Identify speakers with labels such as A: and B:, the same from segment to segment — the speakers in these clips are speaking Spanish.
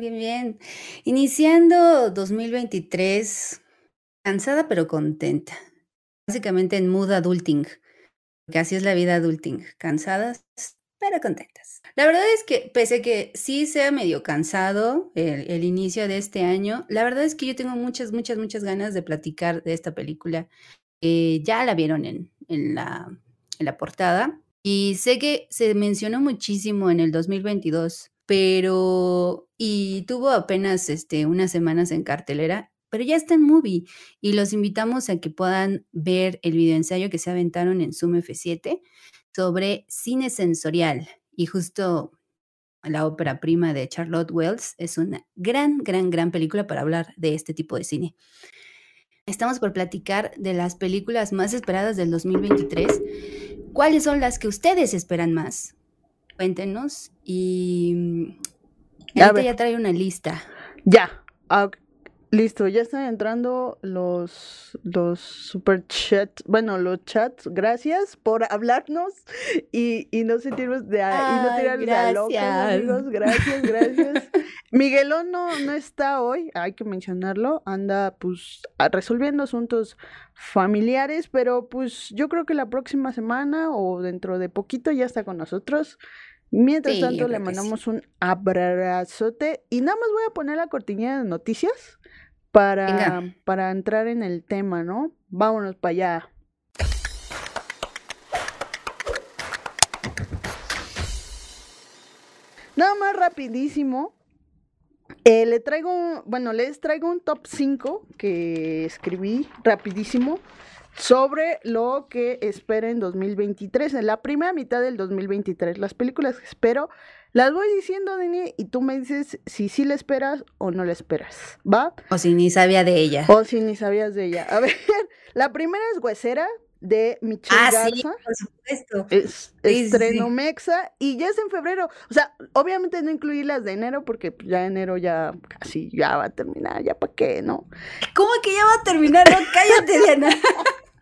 A: bien, bien. Iniciando 2023, cansada pero contenta. Básicamente en mood adulting, que así es la vida adulting, cansadas pero contentas. La verdad es que pese a que sí sea medio cansado el, el inicio de este año, la verdad es que yo tengo muchas, muchas, muchas ganas de platicar de esta película. Eh, ya la vieron en, en, la, en la portada y sé que se mencionó muchísimo en el 2022, pero y tuvo apenas este, unas semanas en cartelera, pero ya está en movie y los invitamos a que puedan ver el video ensayo que se aventaron en Zoom F7 sobre cine sensorial y justo la ópera prima de Charlotte Wells es una gran, gran, gran película para hablar de este tipo de cine. Estamos por platicar de las películas más esperadas del 2023. ¿Cuáles son las que ustedes esperan más? Cuéntenos y ahorita ya trae una lista.
B: Ya. Listo, ya están entrando los, los super chats, bueno, los chats, gracias por hablarnos y, y no sentirnos de y no tirarnos a locos, amigos, gracias, gracias. Miguelón no, no está hoy, hay que mencionarlo, anda pues resolviendo asuntos familiares, pero pues yo creo que la próxima semana o dentro de poquito ya está con nosotros. Mientras tanto, le mandamos un abrazote y nada más voy a poner la cortinilla de noticias para, para entrar en el tema, ¿no? Vámonos para allá. Nada más rapidísimo. Eh, le traigo, bueno, les traigo un top 5 que escribí rapidísimo sobre lo que espera en 2023, en la primera mitad del 2023. Las películas que espero las voy diciendo, Dani, y tú me dices si sí la esperas o no la esperas, ¿va?
A: O si ni sabía de ella.
B: O si ni sabías de ella. A ver, la primera es Huesera, de Michelle ah, Garza.
A: Sí, por supuesto.
B: Es estreno Mexa y ya es en febrero. O sea, obviamente no incluí las de enero porque pues, ya enero ya casi ya va a terminar, ya para qué, ¿no?
A: ¿Cómo que ya va a terminar? No, cállate, Diana.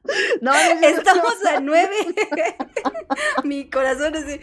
A: No, estamos a nueve. Mi corazón es.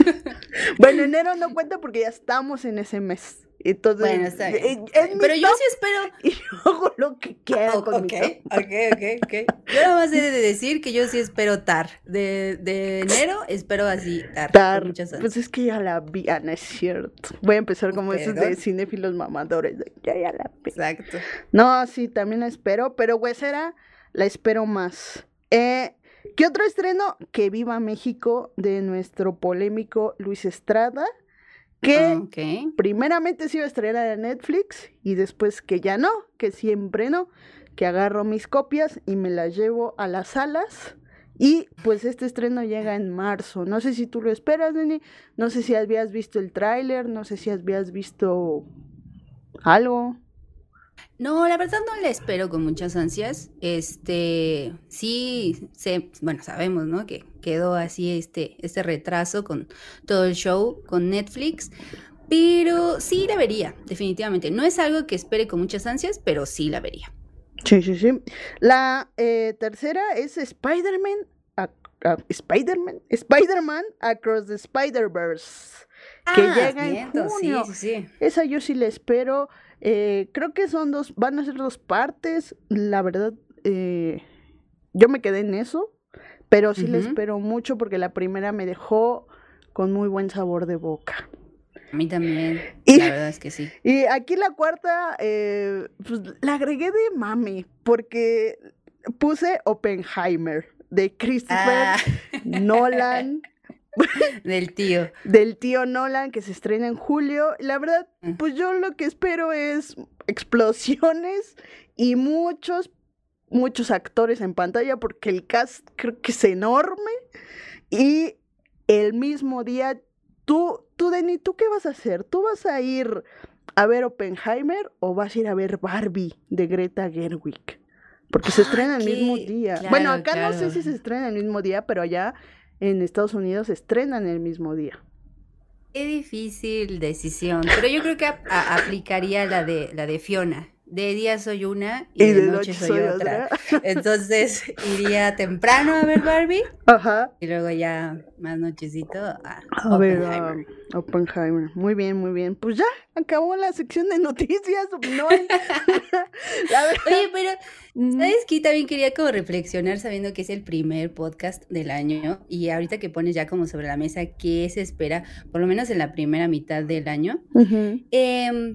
B: bueno, enero no cuenta porque ya estamos en ese mes. Entonces, bueno, está
A: bien. Pero yo sí espero.
B: Y yo hago lo que quiera.
A: Oh, con ok, ok, ok, ok. Yo nada más he de decir que yo sí espero TAR. De, de enero espero así TAR.
B: TAR. Pues es que ya la vi, Ana, ah, es cierto. Voy a empezar como esos de cinéfilos mamadores. Ya, ya la vi.
A: Exacto.
B: No, sí, también la espero. Pero Huesera la espero más. Eh, ¿Qué otro estreno? Que viva México de nuestro polémico Luis Estrada, que primeramente se iba a estrenar en Netflix y después que ya no, que siempre no, que agarro mis copias y me las llevo a las salas. Y pues este estreno llega en marzo. No sé si tú lo esperas, Neni. No sé si habías visto el tráiler, no sé si habías visto algo.
A: No, la verdad no la espero con muchas ansias. Este, sí, sé, bueno, sabemos, ¿no? Que quedó así este, este retraso con todo el show con Netflix. Pero sí la vería, definitivamente. No es algo que espere con muchas ansias, pero sí la vería.
B: Sí, sí, sí. La eh, tercera es Spider-Man. Spider-Man. Spider-Man Across the Spider-Verse. Que ah, llega en junio. Sí, sí, sí. Esa yo sí la espero. Eh, creo que son dos, van a ser dos partes. La verdad, eh, yo me quedé en eso, pero sí le espero mucho porque la primera me dejó con muy buen sabor de boca.
A: A mí también, y, la verdad es que sí.
B: Y aquí la cuarta, eh, pues la agregué de mami, porque puse Oppenheimer de Christopher ah. Nolan.
A: Del tío.
B: Del tío Nolan que se estrena en julio. La verdad, mm. pues yo lo que espero es explosiones y muchos, muchos actores en pantalla porque el cast creo que es enorme. Y el mismo día, tú, tú, Denny, ¿tú qué vas a hacer? ¿Tú vas a ir a ver Oppenheimer o vas a ir a ver Barbie de Greta Gerwig? Porque se estrena el mismo día. bueno, acá no sé si se estrena el mismo día, pero allá en Estados Unidos estrenan el mismo día.
A: Qué difícil decisión, pero yo creo que aplicaría la de la de Fiona, de día soy una y, de, noche, soy, otra. Entonces iría temprano a ver Barbie Ajá. y luego ya más nochecito a, a ver
B: Oppenheimer. Muy bien, muy bien. Pues ya acabó la sección de noticias. No
A: Oye, pero ¿sabes qué? También quería como reflexionar sabiendo que es el primer podcast del año y ahorita que pones ya como sobre la mesa qué se espera, por lo menos en la primera mitad del año. eh,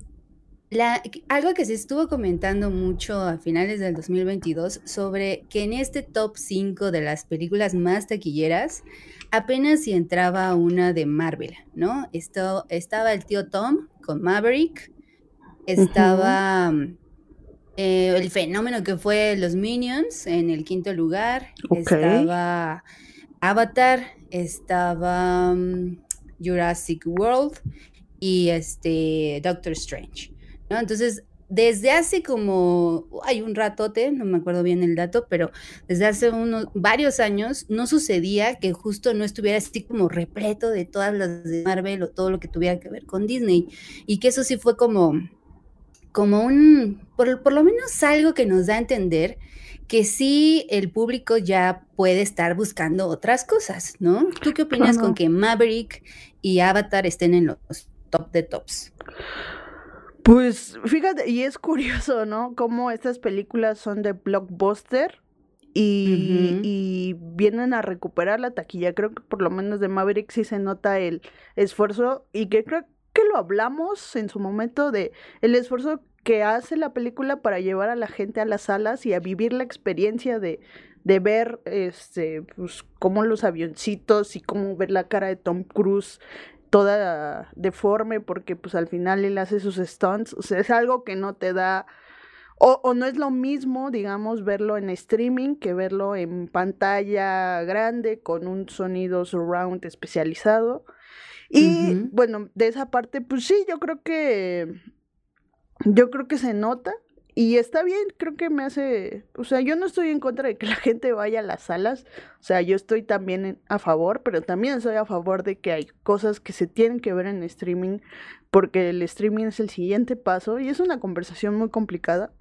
A: algo que se estuvo comentando mucho a finales del 2022 sobre que en este top 5 de las películas más taquilleras apenas si entraba una de Marvel, ¿no? Esto, estaba el tío Tom con Maverick, estaba eh, el fenómeno que fue los Minions en el quinto lugar, estaba Avatar, estaba mm, Jurassic World y este Doctor Strange. ¿No? Entonces, desde hace como, hay un ratote, no me acuerdo bien el dato, pero desde hace unos varios años no sucedía que justo no estuviera así como repleto de todas las de Marvel o todo lo que tuviera que ver con Disney. Y que eso sí fue como, como un, por, por lo menos algo que nos da a entender que sí el público ya puede estar buscando otras cosas, ¿no? ¿Tú qué opinas con que Maverick y Avatar estén en los top de tops?
B: Pues fíjate, y es curioso, ¿no? Cómo estas películas son de blockbuster y, vienen a recuperar la taquilla. Creo que por lo menos de Maverick sí se nota el esfuerzo y que creo que lo hablamos en su momento de el esfuerzo que hace la película para llevar a la gente a las salas y a vivir la experiencia de, de ver este pues cómo los avioncitos y cómo ver la cara de Tom Cruise toda deforme porque pues al final él hace sus stunts, o sea, es algo que no te da, o, no es lo mismo, digamos, verlo en streaming que verlo en pantalla grande con un sonido surround especializado. Y bueno, de esa parte, pues sí, yo creo que, yo creo que se nota, y está bien, creo que me hace, o sea, yo no estoy en contra de que la gente vaya a las salas, o sea, yo estoy también a favor, pero también estoy a favor de que hay cosas que se tienen que ver en streaming, porque el streaming es el siguiente paso y es una conversación muy complicada,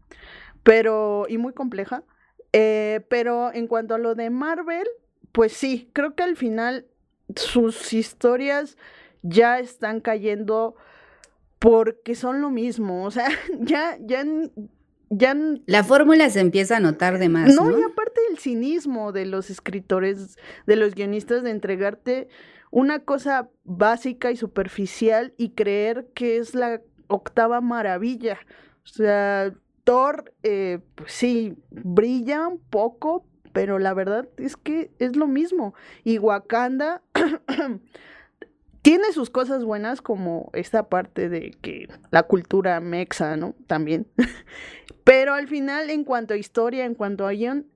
B: pero, y muy compleja, eh, pero en cuanto a lo de Marvel, pues sí, creo que al final sus historias ya están cayendo porque son lo mismo, o sea, ya, ya, ya...
A: La fórmula se empieza a notar de más.
B: No, y aparte el cinismo de los escritores, de los guionistas, de entregarte una cosa básica y superficial y creer que es la octava maravilla. O sea, Thor, eh, pues sí, brilla un poco, pero la verdad es que es lo mismo. Y Wakanda tiene sus cosas buenas como esta parte de que la cultura mexa, ¿no? También. Pero al final, en cuanto a historia, en cuanto a guion,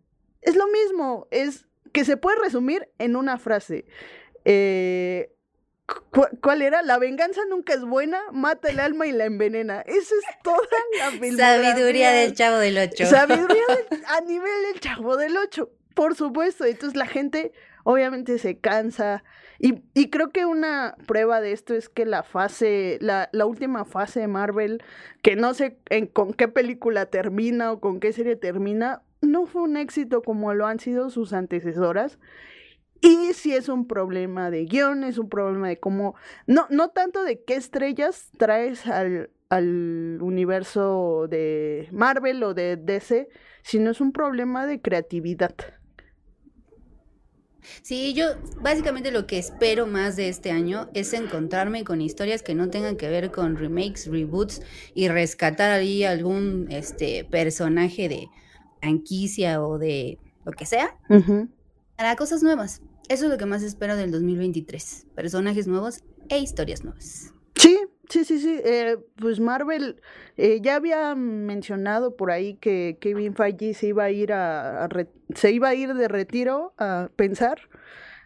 B: es lo mismo. Es que se puede resumir en una frase. Eh, ¿Cuál era? La venganza nunca es buena, mata el alma y la envenena. Esa es toda la
A: Sabiduría del chavo del ocho.
B: Sabiduría a nivel del chavo del ocho, por supuesto. Entonces la gente obviamente se cansa. Y, y creo que una prueba de esto es que la fase, la, la última fase de Marvel, que no sé en, con qué película termina o con qué serie termina, no fue un éxito como lo han sido sus antecesoras. Y si es un problema de guion, es un problema de cómo, no, no tanto de qué estrellas traes al, al universo de Marvel o de DC, sino es un problema de creatividad.
A: Sí, yo básicamente lo que espero más de este año es encontrarme con historias que no tengan que ver con remakes, reboots y rescatar ahí algún este personaje de franquicia o de lo que sea para cosas nuevas. Eso es lo que más espero del 2023. Personajes nuevos e historias nuevas.
B: Sí, Sí, sí, sí. Eh, pues Marvel eh, ya había mencionado por ahí que Kevin Feige se iba a ir a, se iba a ir de retiro a pensar,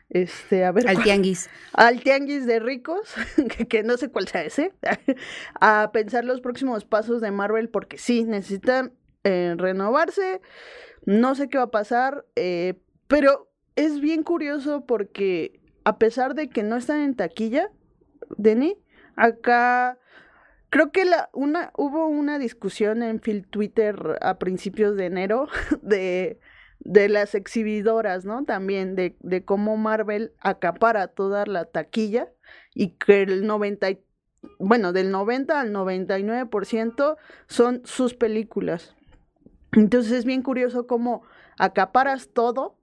B: este, a ver.
A: Al tianguis.
B: Al tianguis de ricos, que, no sé cuál sea ese, a pensar los próximos pasos de Marvel porque sí necesitan eh, renovarse. No sé qué va a pasar, pero es bien curioso porque a pesar de que no están en taquilla, Denny Acá creo que la, una, hubo una discusión en Phil Twitter a principios de enero de, de las exhibidoras, ¿no? También de, de cómo Marvel acapara toda la taquilla y que el 90, bueno, del 90 al 99% son sus películas. Entonces es bien curioso cómo acaparas todo,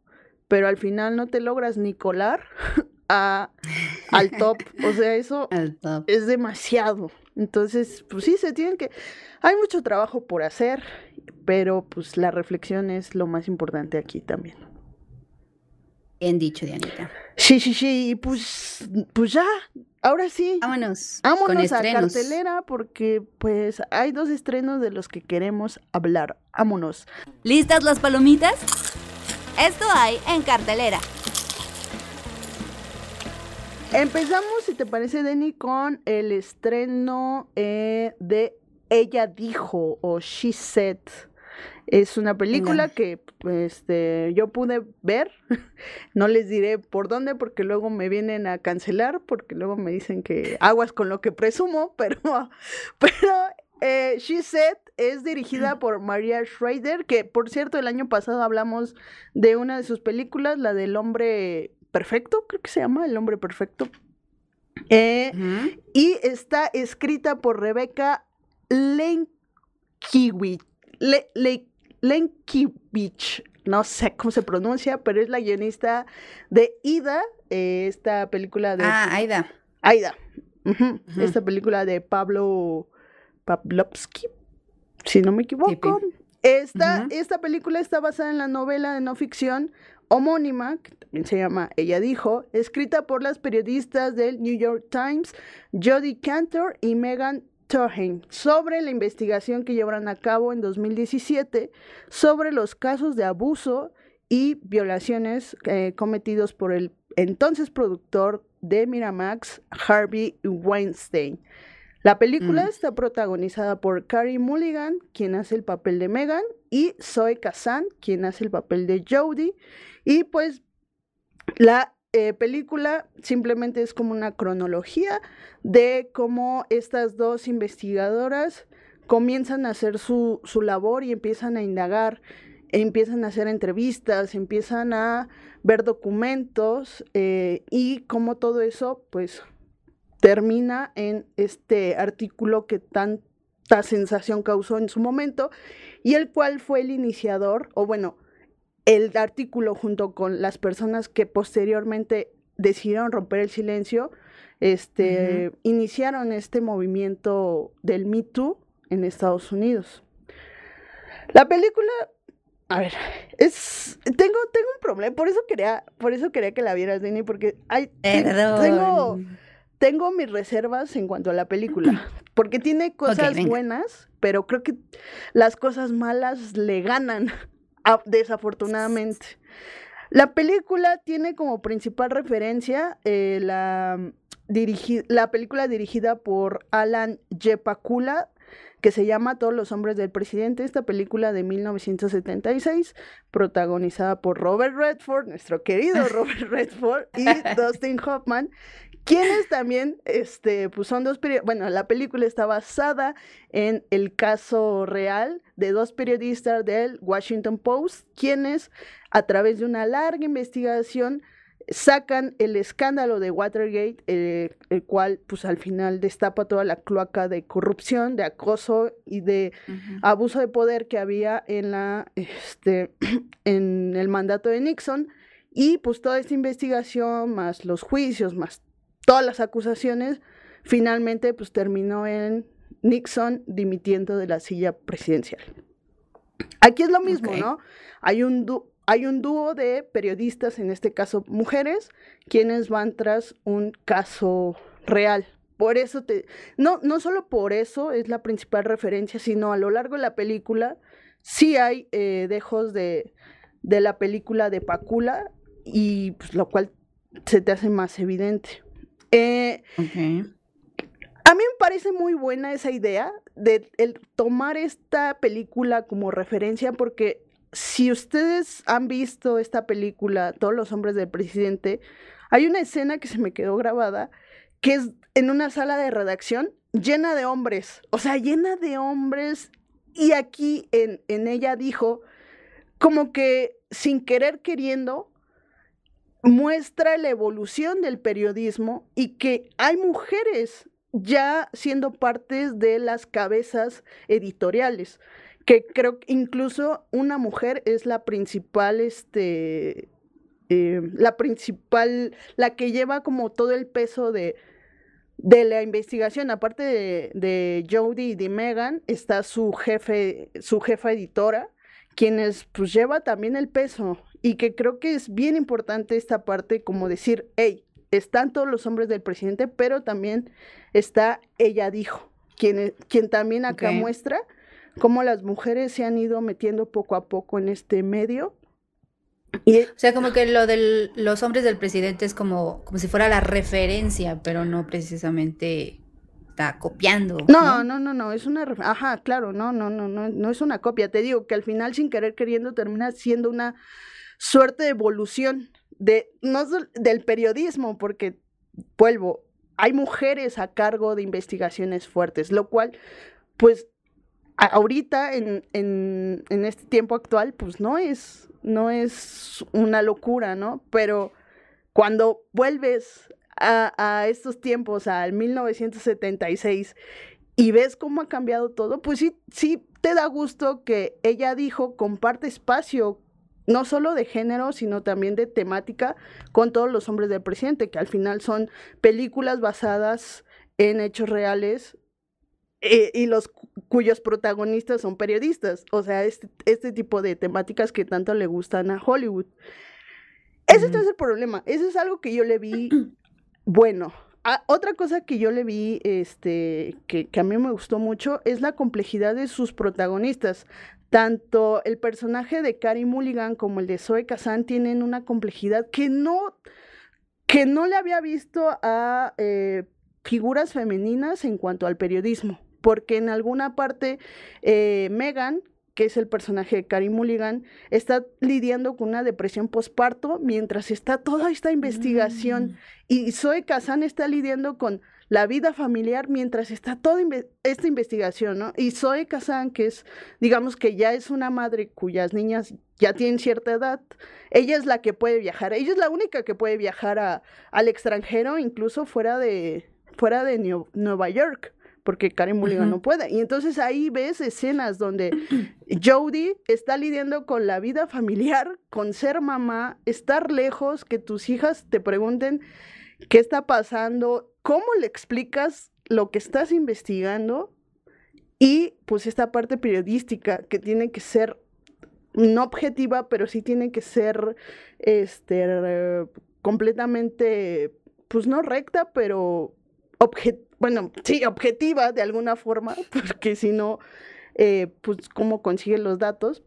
B: pero al final no te logras ni colar a, al top. O sea, eso es demasiado. Entonces, pues sí, se tienen que... Hay mucho trabajo por hacer, pero pues la reflexión es lo más importante aquí también.
A: Bien dicho, Dianita.
B: Sí, sí, sí, pues, pues ya, ahora sí.
A: Vámonos.
B: Vámonos a cartelera porque pues hay dos estrenos de los que queremos hablar. Vámonos.
C: ¿Listas las palomitas? Esto hay en cartelera.
B: Empezamos, si te parece, Denny, con el estreno eh, de Ella dijo o She Said. Es una película que este, yo pude ver. No les diré por dónde porque luego me vienen a cancelar, porque luego me dicen que aguas con lo que presumo, pero, pero eh, She Said es dirigida por Maria Schrader, que por cierto el año pasado hablamos de una de sus películas, la del hombre perfecto, creo que se llama El hombre perfecto. Eh, y está escrita por Rebeca Lenkiewicz. Lenkiewicz, no sé cómo se pronuncia, pero es la guionista de Ida, eh, esta película de...
A: Ah, Aida.
B: Aida. Esta película de Pablo Pavlovsky, si no me equivoco. Esta, esta película está basada en la novela de no ficción homónima, que también se llama Ella dijo, escrita por las periodistas del New York Times, Jodie Cantor y Megan Sobre la investigación que llevarán a cabo en 2017 sobre los casos de abuso y violaciones eh, cometidos por el entonces productor de Miramax, Harvey Weinstein. La película mm. está protagonizada por Carrie Mulligan, quien hace el papel de Megan, y Zoe Kazan, quien hace el papel de Jodie. Y pues la eh, película simplemente es como una cronología de cómo estas dos investigadoras comienzan a hacer su, su labor y empiezan a indagar, empiezan a hacer entrevistas, empiezan a ver documentos eh, y cómo todo eso pues termina en este artículo que tanta sensación causó en su momento y el cual fue el iniciador, o bueno, el artículo junto con las personas que posteriormente decidieron romper el silencio, este, iniciaron este movimiento del Me Too en Estados Unidos. La película, a ver, es, tengo, tengo un problema, por eso quería, por eso quería que la vieras, Dini, porque hay, tengo tengo mis reservas en cuanto a la película, porque tiene cosas buenas, pero creo que las cosas malas le ganan, desafortunadamente. La película tiene como principal referencia eh, la, la película dirigida por Alan Jepakula, que se llama Todos los hombres del presidente, esta película de 1976, protagonizada por Robert Redford, nuestro querido Robert Redford, y Dustin Hoffman, quienes también, este, pues son dos periodistas, bueno, la película está basada en el caso real de dos periodistas del Washington Post, quienes a través de una larga investigación sacan el escándalo de Watergate, eh, el cual pues al final destapa toda la cloaca de corrupción, de acoso y de abuso de poder que había en la este en el mandato de Nixon. Y pues toda esta investigación más los juicios más todas las acusaciones, finalmente pues terminó en Nixon dimitiendo de la silla presidencial. Aquí es lo mismo, ¿no? Hay un, hay un dúo de periodistas, en este caso mujeres, quienes van tras un caso real. Por eso te, no, no solo por eso es la principal referencia, sino a lo largo de la película sí hay eh, dejos de, de la película de Pacula y pues, lo cual se te hace más evidente. Eh, a mí me parece muy buena esa idea de el tomar esta película como referencia porque si ustedes han visto esta película, Todos los hombres del presidente, hay una escena que se me quedó grabada que es en una sala de redacción llena de hombres, o sea, llena de hombres. Y aquí en, en ella dijo, como que sin querer queriendo, muestra la evolución del periodismo y que hay mujeres ya siendo partes de las cabezas editoriales, que creo que incluso una mujer es la principal, este, eh, la principal, la que lleva como todo el peso de, de la investigación, aparte de, de Jodie y de Megan, está su jefe, su jefa editora, quienes pues lleva también el peso y que creo que es bien importante esta parte como decir, hey, están todos los hombres del presidente, pero también está ella dijo, quien, quien también acá muestra cómo las mujeres se han ido metiendo poco a poco en este medio.
A: Y, o sea, como que lo de los hombres del presidente es como, como si fuera la referencia, pero no precisamente está copiando.
B: No, no, no, no, es una, ajá, claro, no, no, no, no, no es una copia. Te digo que al final sin querer queriendo termina siendo una suerte de evolución de, no del periodismo, porque vuelvo, hay mujeres a cargo de investigaciones fuertes, lo cual, pues, ahorita en, en, este tiempo actual, pues no es, no es una locura, ¿no? Pero cuando vuelves a, a estos tiempos, al 1976, y ves cómo ha cambiado todo, pues sí, sí te da gusto que ella dijo, comparte espacio no solo de género, sino también de temática con todos los hombres del presidente, que al final son películas basadas en hechos reales eh, y los cuyos protagonistas son periodistas. O sea, este, este, tipo de temáticas que tanto le gustan a Hollywood. Ese es el problema. Eso es algo que yo le vi bueno. Ah, otra cosa que yo le vi, este, que, que, a mí me gustó mucho, es la complejidad de sus protagonistas. Tanto el personaje de Carrie Mulligan como el de Zoe Kazan tienen una complejidad que no, que no le había visto a eh, figuras femeninas en cuanto al periodismo, porque en alguna parte eh, Megan, que es el personaje de Carrie Mulligan, está lidiando con una depresión postparto mientras está toda esta investigación mm. y Zoe Kazan está lidiando con la vida familiar mientras está toda esta investigación, ¿no? Y Zoe Kazan, que es, digamos que ya es una madre cuyas niñas ya tienen cierta edad, ella es la que puede viajar, ella es la única que puede viajar a, al extranjero, incluso fuera de, fuera de Nueva York porque Karen Mulligan no puede. Y entonces ahí ves escenas donde Jodie está lidiando con la vida familiar, con ser mamá, estar lejos, que tus hijas te pregunten qué está pasando, ¿cómo le explicas lo que estás investigando? Y pues esta parte periodística que tiene que ser no objetiva, pero sí tiene que ser este completamente pues no recta, pero bueno, sí, objetiva de alguna forma, porque si no, eh, pues cómo consigue los datos.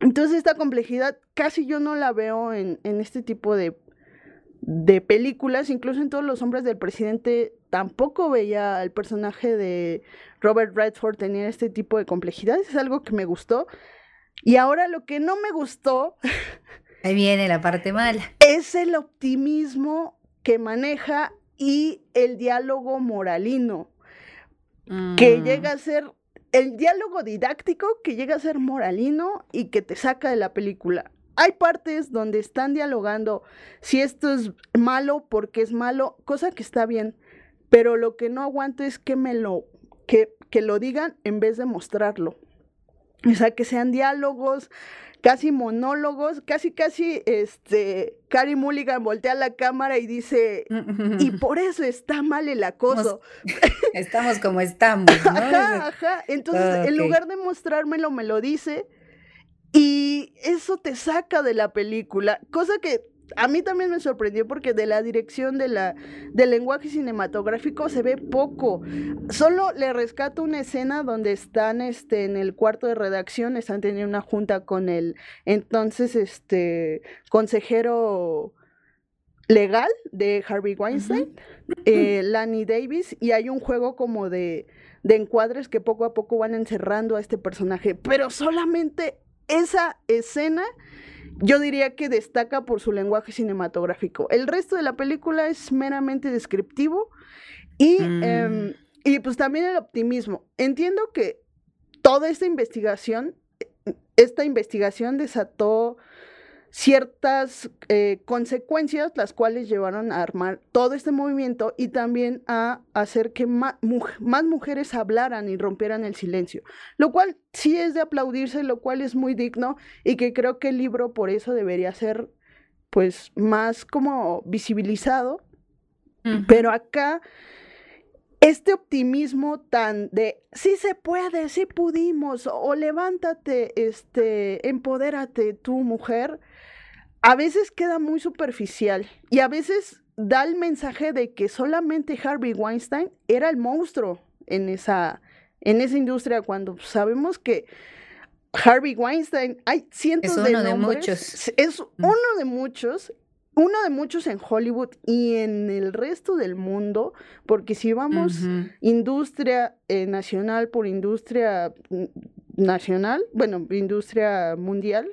B: Entonces esta complejidad casi yo no la veo en este tipo de, de películas, incluso en todos los hombres del presidente, tampoco veía al personaje de Robert Redford tener este tipo de complejidades, es algo que me gustó. Y ahora lo que no me gustó...
A: Ahí viene la parte mala.
B: Es el optimismo que maneja y el diálogo moralino, que mm. llega a ser el diálogo didáctico que llega a ser moralino y que te saca de la película hay partes donde están dialogando si esto es malo porque es malo, cosa que está bien, pero lo que no aguanto es que me lo que, que lo digan en vez de mostrarlo. O sea, que sean diálogos, casi monólogos, casi casi este Carrie Mulligan voltea la cámara y dice, y por eso está mal el acoso.
A: Estamos como estamos. ¿no?
B: Ajá, ajá. Entonces, en lugar de mostrármelo, me lo dice y eso te saca de la película, cosa que a mí también me sorprendió porque de la dirección de la, del lenguaje cinematográfico se ve poco. Solo le rescato una escena donde están este, en el cuarto de redacción, están teniendo una junta con el entonces este, consejero legal de Harvey Weinstein, eh, Lanny Davis, y hay un juego como de, de encuadres que poco a poco van encerrando a este personaje, pero solamente esa escena yo diría que destaca por su lenguaje cinematográfico. El resto de la película es meramente descriptivo y, mm. em, y pues también el optimismo. Entiendo que toda esta investigación, esta investigación desató ciertas eh, consecuencias, las cuales llevaron a armar todo este movimiento y también a hacer que más, más, mujeres hablaran y rompieran el silencio, lo cual sí es de aplaudirse, lo cual es muy digno y que creo que el libro por eso debería ser pues más como visibilizado, pero acá este optimismo tan de sí se puede, sí pudimos, o levántate, este, empodérate tú, mujer, a veces queda muy superficial y a veces da el mensaje de que solamente Harvey Weinstein era el monstruo en esa, en esa industria cuando sabemos que Harvey Weinstein hay cientos
A: es
B: de
A: uno de muchos.
B: Es uno de muchos uno de muchos en Hollywood y en el resto del mundo, porque si vamos industria eh, nacional por industria nacional, bueno, industria mundial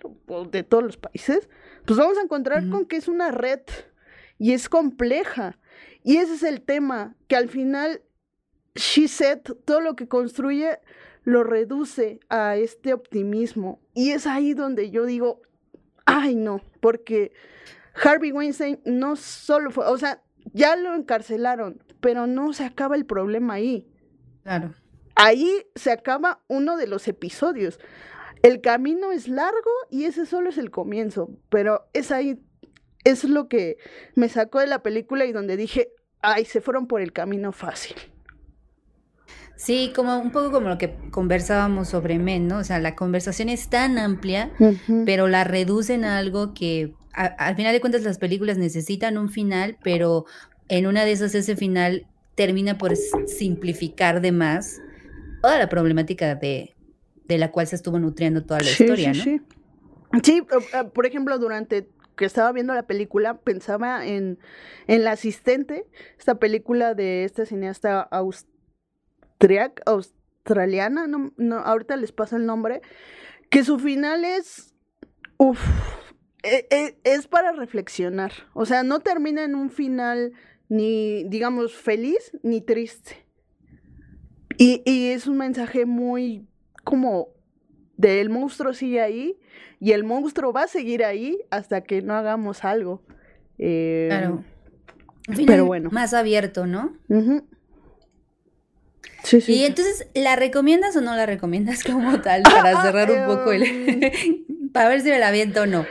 B: de todos los países, pues vamos a encontrar con que es una red y es compleja. Y ese es el tema, que al final She Said, todo lo que construye, lo reduce a este optimismo. Y es ahí donde yo digo, ay no, porque Harvey Weinstein no solo fue, o sea, ya lo encarcelaron, pero no se acaba el problema ahí.
A: Claro.
B: Ahí se acaba uno de los episodios. El camino es largo y ese solo es el comienzo, pero es ahí, es lo que me sacó de la película y donde dije, ay, se fueron por el camino fácil.
A: Sí, como un poco como lo que conversábamos sobre Men, ¿no? O sea, la conversación es tan amplia, pero la reducen a algo que al final de cuentas las películas necesitan un final, pero en una de esas ese final termina por simplificar de más toda la problemática de, de la cual se estuvo nutriendo toda la historia, ¿no?
B: Sí. sí, eh, por ejemplo, durante que estaba viendo la película, pensaba en, en La Asistente, esta película de esta cineasta austriaca, australiana, no, no, ahorita les paso el nombre, que su final es, uff, e, e, es para reflexionar, o sea, no termina en un final ni, digamos, feliz ni triste. Y, y es un mensaje muy como del monstruo sigue ahí y el monstruo va a seguir ahí hasta que no hagamos algo. Eh,
A: claro. Pero bueno. Más abierto, ¿no?
B: Sí, sí.
A: Y entonces, ¿la recomiendas o no la recomiendas como tal? Para cerrar un poco el. Um, para ver si me la aviento o no.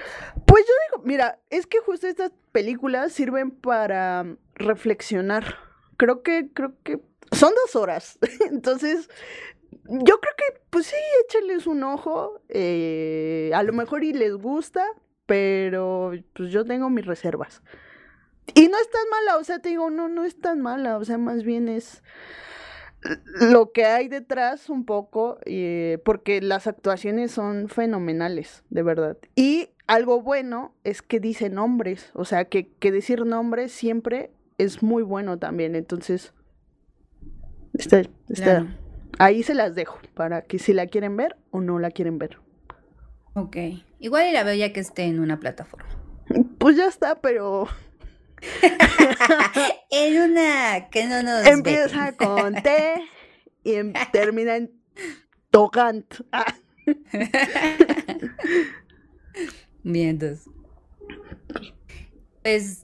B: Pues yo digo, mira, es que justo estas películas sirven para reflexionar. Creo que, creo que son dos horas. Entonces, yo creo que, pues sí, échenles un ojo. Eh, a lo mejor y les gusta, pero pues yo tengo mis reservas. Y no es tan mala, o sea, te digo, no, no es tan mala, o sea, más bien es lo que hay detrás un poco, eh, porque las actuaciones son fenomenales, de verdad. Y algo bueno es que dice nombres, o sea, que, que decir nombres siempre es muy bueno también, entonces, está, está, ahí se las dejo para que si la quieren ver o no la quieren ver.
A: Ok. Igual y la veo ya que esté en una plataforma.
B: Pues ya está, pero.
A: en una que no nos.
B: Empieza con T y em, termina en Tocant.
A: Bien, entonces. Pues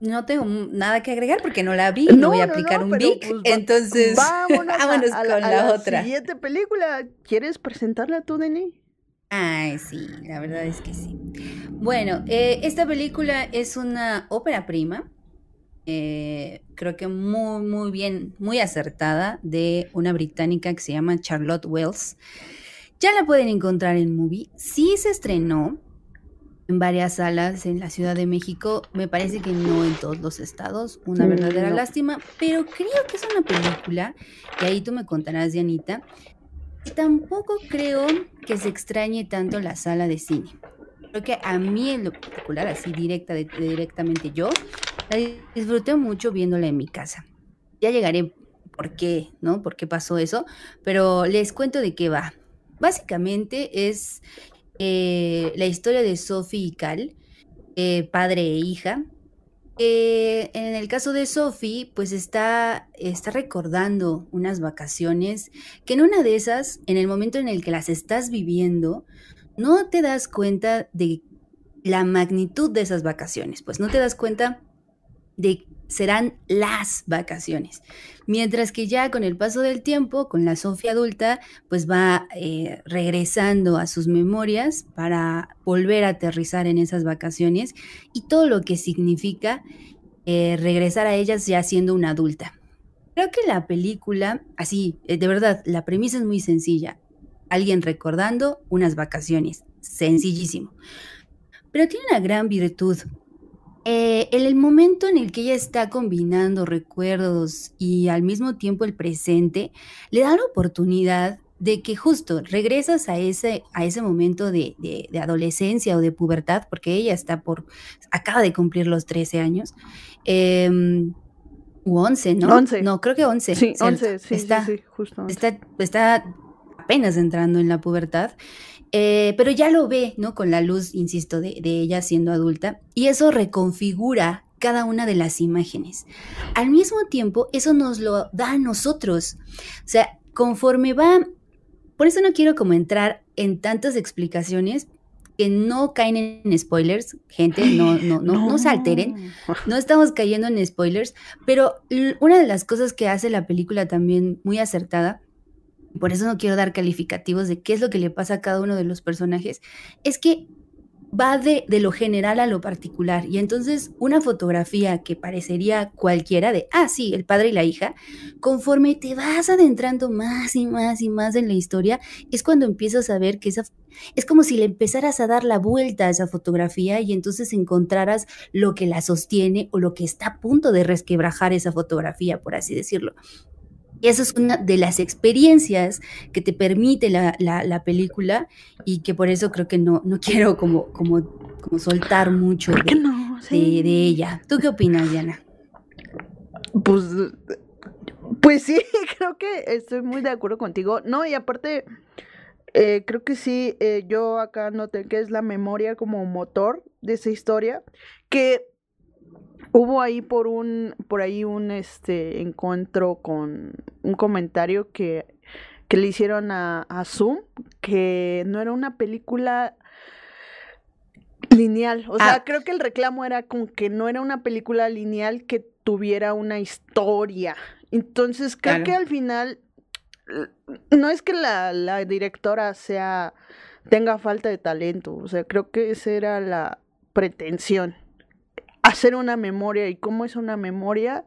A: no tengo nada que agregar porque no la vi, no, voy a aplicar un Vic, pues, entonces
B: vámonos, a, con la, otra. Siguiente película, ¿quieres presentarla tú, Denny?
A: Ay, sí, la verdad es que sí. Bueno, eh, esta película es una ópera prima, eh, creo que muy, muy bien, muy acertada, de una británica que se llama Charlotte Wells. Ya la pueden encontrar en Movie. Sí se estrenó, en varias salas en la Ciudad de México. Me parece que no en todos los estados, una mm, verdadera lástima, pero creo que es una película, y ahí tú me contarás, Dianita. Tampoco creo que se extrañe tanto la sala de cine. Creo que a mí en lo particular, así directa, directamente yo, la disfruté mucho viéndola en mi casa. Ya llegaré por qué, ¿no? ¿Por qué pasó eso? Pero les cuento de qué va. Básicamente es eh, la historia de Sophie y Cal, eh, padre e hija, Eh, en el caso de Sophie, pues está, está recordando unas vacaciones que en una de esas, en el momento en el que las estás viviendo, no te das cuenta de la magnitud de esas vacaciones, pues no te das cuenta de serán las vacaciones. Mientras que ya con el paso del tiempo, con la Sofía adulta, pues va eh, regresando a sus memorias para volver a aterrizar en esas vacaciones y todo lo que significa eh, regresar a ellas ya siendo una adulta. Creo que la película, así, eh, de verdad, la premisa es muy sencilla. Alguien recordando unas vacaciones, sencillísimo. Pero tiene una gran virtud eh, en el momento en el que ella está combinando recuerdos y al mismo tiempo el presente, le da la oportunidad de que justo regresas a ese, a ese momento de, adolescencia o de pubertad, porque ella está por, acaba de cumplir los 13 años, eh, u 11, ¿no?
B: 11.
A: No, creo que 11.
B: Sí, 11, sí,
A: está,
B: sí, justo.
A: Está, está apenas entrando en la pubertad. Eh, pero ya lo ve, ¿no? Con la luz, insisto, de, ella siendo adulta. Y eso reconfigura cada una de las imágenes. Al mismo tiempo, eso nos lo da a nosotros. O sea, conforme va... Por eso no quiero como entrar en tantas explicaciones que no caen en spoilers, gente, no, no, no, no, se alteren, no estamos cayendo en spoilers, pero una de las cosas que hace la película también muy acertada por eso no quiero dar calificativos de qué es lo que le pasa a cada uno de los personajes, es que va de, lo general a lo particular. Y entonces una fotografía que parecería cualquiera de, ah, sí, el padre y la hija, conforme te vas adentrando más y más y más en la historia, es cuando empiezas a ver que esa... Es como si le empezaras a dar la vuelta a esa fotografía y entonces encontraras lo que la sostiene o lo que está a punto de resquebrajar esa fotografía, por así decirlo. Y esa es una de las experiencias que te permite la, la, película y que por eso creo que no, no quiero como, como, como soltar mucho de, de, ella. ¿Tú qué opinas, Diana?
B: Pues, pues sí, creo que estoy muy de acuerdo contigo. No, y aparte, eh, creo que sí, eh, yo acá noté que es la memoria como motor de esa historia, que Hubo ahí por un, por ahí un este encuentro con un comentario que, que le hicieron a, a Zoom, que no era una película lineal. O sea, ah. creo que el reclamo era con que no era una película lineal que tuviera una historia. Entonces, creo que al final, no es que la, la, directora sea, tenga falta de talento. O sea, creo que esa era la pretensión hacer una memoria. ¿Y cómo es una memoria?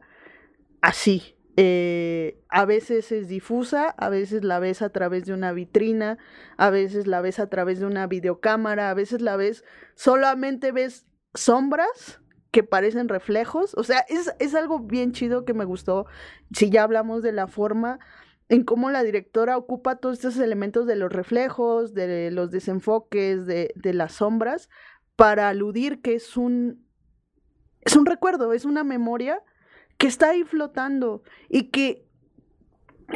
B: Así. Eh, a veces es difusa, a veces la ves a través de una vitrina, a veces la ves a través de una videocámara, a veces la ves, solamente ves sombras que parecen reflejos. O sea, es, es algo bien chido que me gustó. Si ya hablamos de la forma, en cómo la directora ocupa todos estos elementos de los reflejos, de los desenfoques, de, de las sombras, para aludir que es un es un recuerdo, es una memoria que está ahí flotando y que,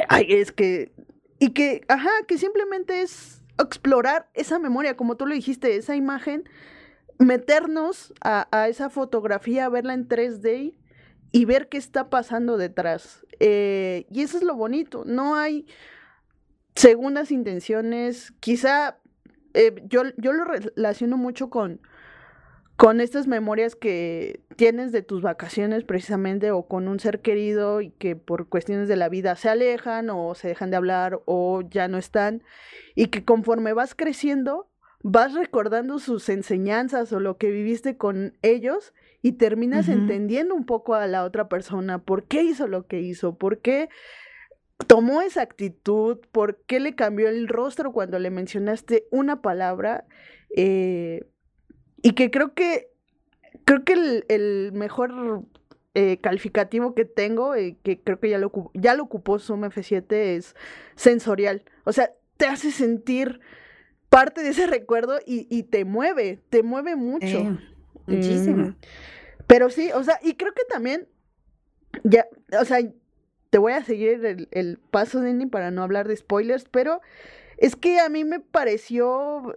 B: ay, es que, y que, ajá, que simplemente es explorar esa memoria, como tú lo dijiste, esa imagen, meternos a, esa fotografía, verla en 3D y ver qué está pasando detrás. Eh, y eso es lo bonito, no hay segundas intenciones, quizá eh, yo, yo lo relaciono mucho con, con estas memorias que tienes de tus vacaciones precisamente o con un ser querido y que por cuestiones de la vida se alejan o se dejan de hablar o ya no están y que conforme vas creciendo vas recordando sus enseñanzas o lo que viviste con ellos y terminas entendiendo un poco a la otra persona, por qué hizo lo que hizo, por qué tomó esa actitud, por qué le cambió el rostro cuando le mencionaste una palabra. Eh, y que creo que, creo que el, mejor eh, calificativo que tengo, eh, que creo que ya lo, ya lo ocupó Zoom F7, es sensorial. O sea, te hace sentir parte de ese recuerdo y, te mueve, te mueve mucho.
A: Eh, muchísimo.
B: pero sí, o sea, y creo que también, ya, o sea, te voy a seguir el, el paso, Nini, para no hablar de spoilers, pero es que a mí me pareció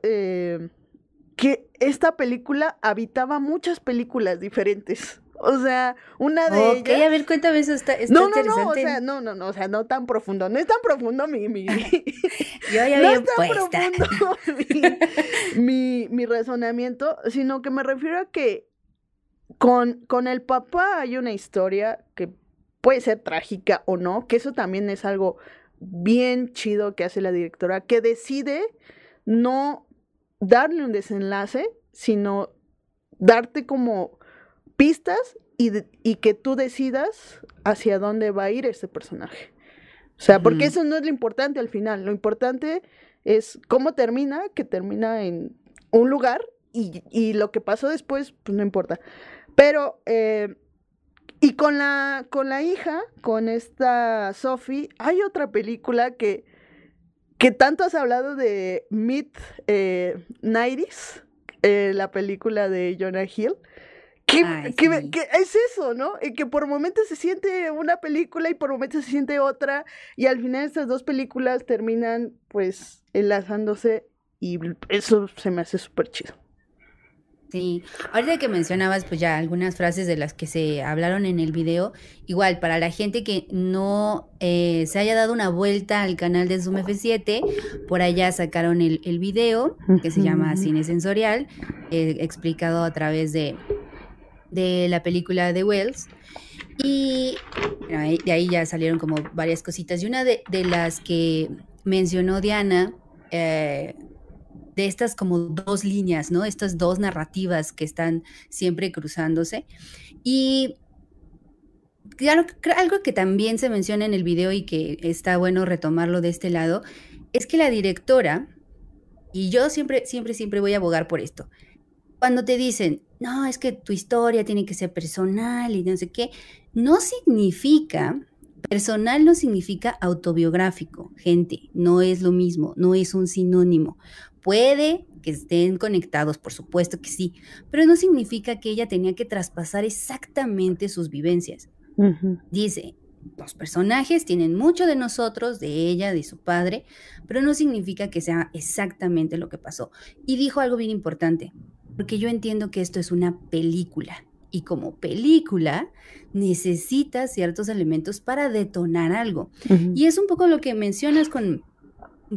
B: que esta película habitaba muchas películas diferentes. O sea, una de
A: Ok,
B: ellas.
A: a ver, cuéntame eso, está, está
B: no, no,
A: interesante.
B: no, o sea, no, no, no, o sea, no tan profundo, no es tan profundo mi, mi,
A: Yo ya
B: no es tan
A: puesta.
B: profundo mi, mi, mi razonamiento, sino que me refiero a que con, con el papá hay una historia que puede ser trágica o no, que eso también es algo bien chido que hace la directora, que decide no darle un desenlace, sino darte como pistas y, de- y que tú decidas hacia dónde va a ir ese personaje. O sea, porque eso no es lo importante al final, lo importante es cómo termina, que termina en un lugar y, y lo que pasó después, pues no importa. Pero, eh, y con la, con la hija, con esta Sophie, hay otra película que, que tanto has hablado de Mid eh, 90s, eh, la película de Jonah Hill. Que,
A: Ay,
B: que me-
A: sí.
B: que es eso, ¿no? Y que por momentos se siente una película y por momentos se siente otra. Y al final estas dos películas terminan pues enlazándose y eso se me hace súper chido.
A: Sí, ahorita que mencionabas pues ya algunas frases de las que se hablaron en el video, igual para la gente que no eh, se haya dado una vuelta al canal de Zoom F7, por allá sacaron el, el video que se llama. Cine Sensorial, eh, explicado a través de, de la película de Wells. Y bueno, de ahí ya salieron como varias cositas. Y una de, de las que mencionó Diana, eh, de estas como dos líneas, ¿no? Estas dos narrativas que están siempre cruzándose. Y algo que también se menciona en el video y que está bueno retomarlo de este lado, es que la directora, y yo siempre, siempre, siempre voy a abogar por esto, cuando te dicen, no, es que tu historia tiene que ser personal y no sé qué, no significa, personal no significa autobiográfico, gente, no es lo mismo, no es un sinónimo. Puede que estén conectados, por supuesto que sí, pero no significa que ella tenía que traspasar exactamente sus vivencias. Dice, los personajes tienen mucho de nosotros, de ella, de su padre, pero no significa que sea exactamente lo que pasó. Y dijo algo bien importante, porque yo entiendo que esto es una película. Y como película, necesita ciertos elementos para detonar algo. Y es un poco lo que mencionas con,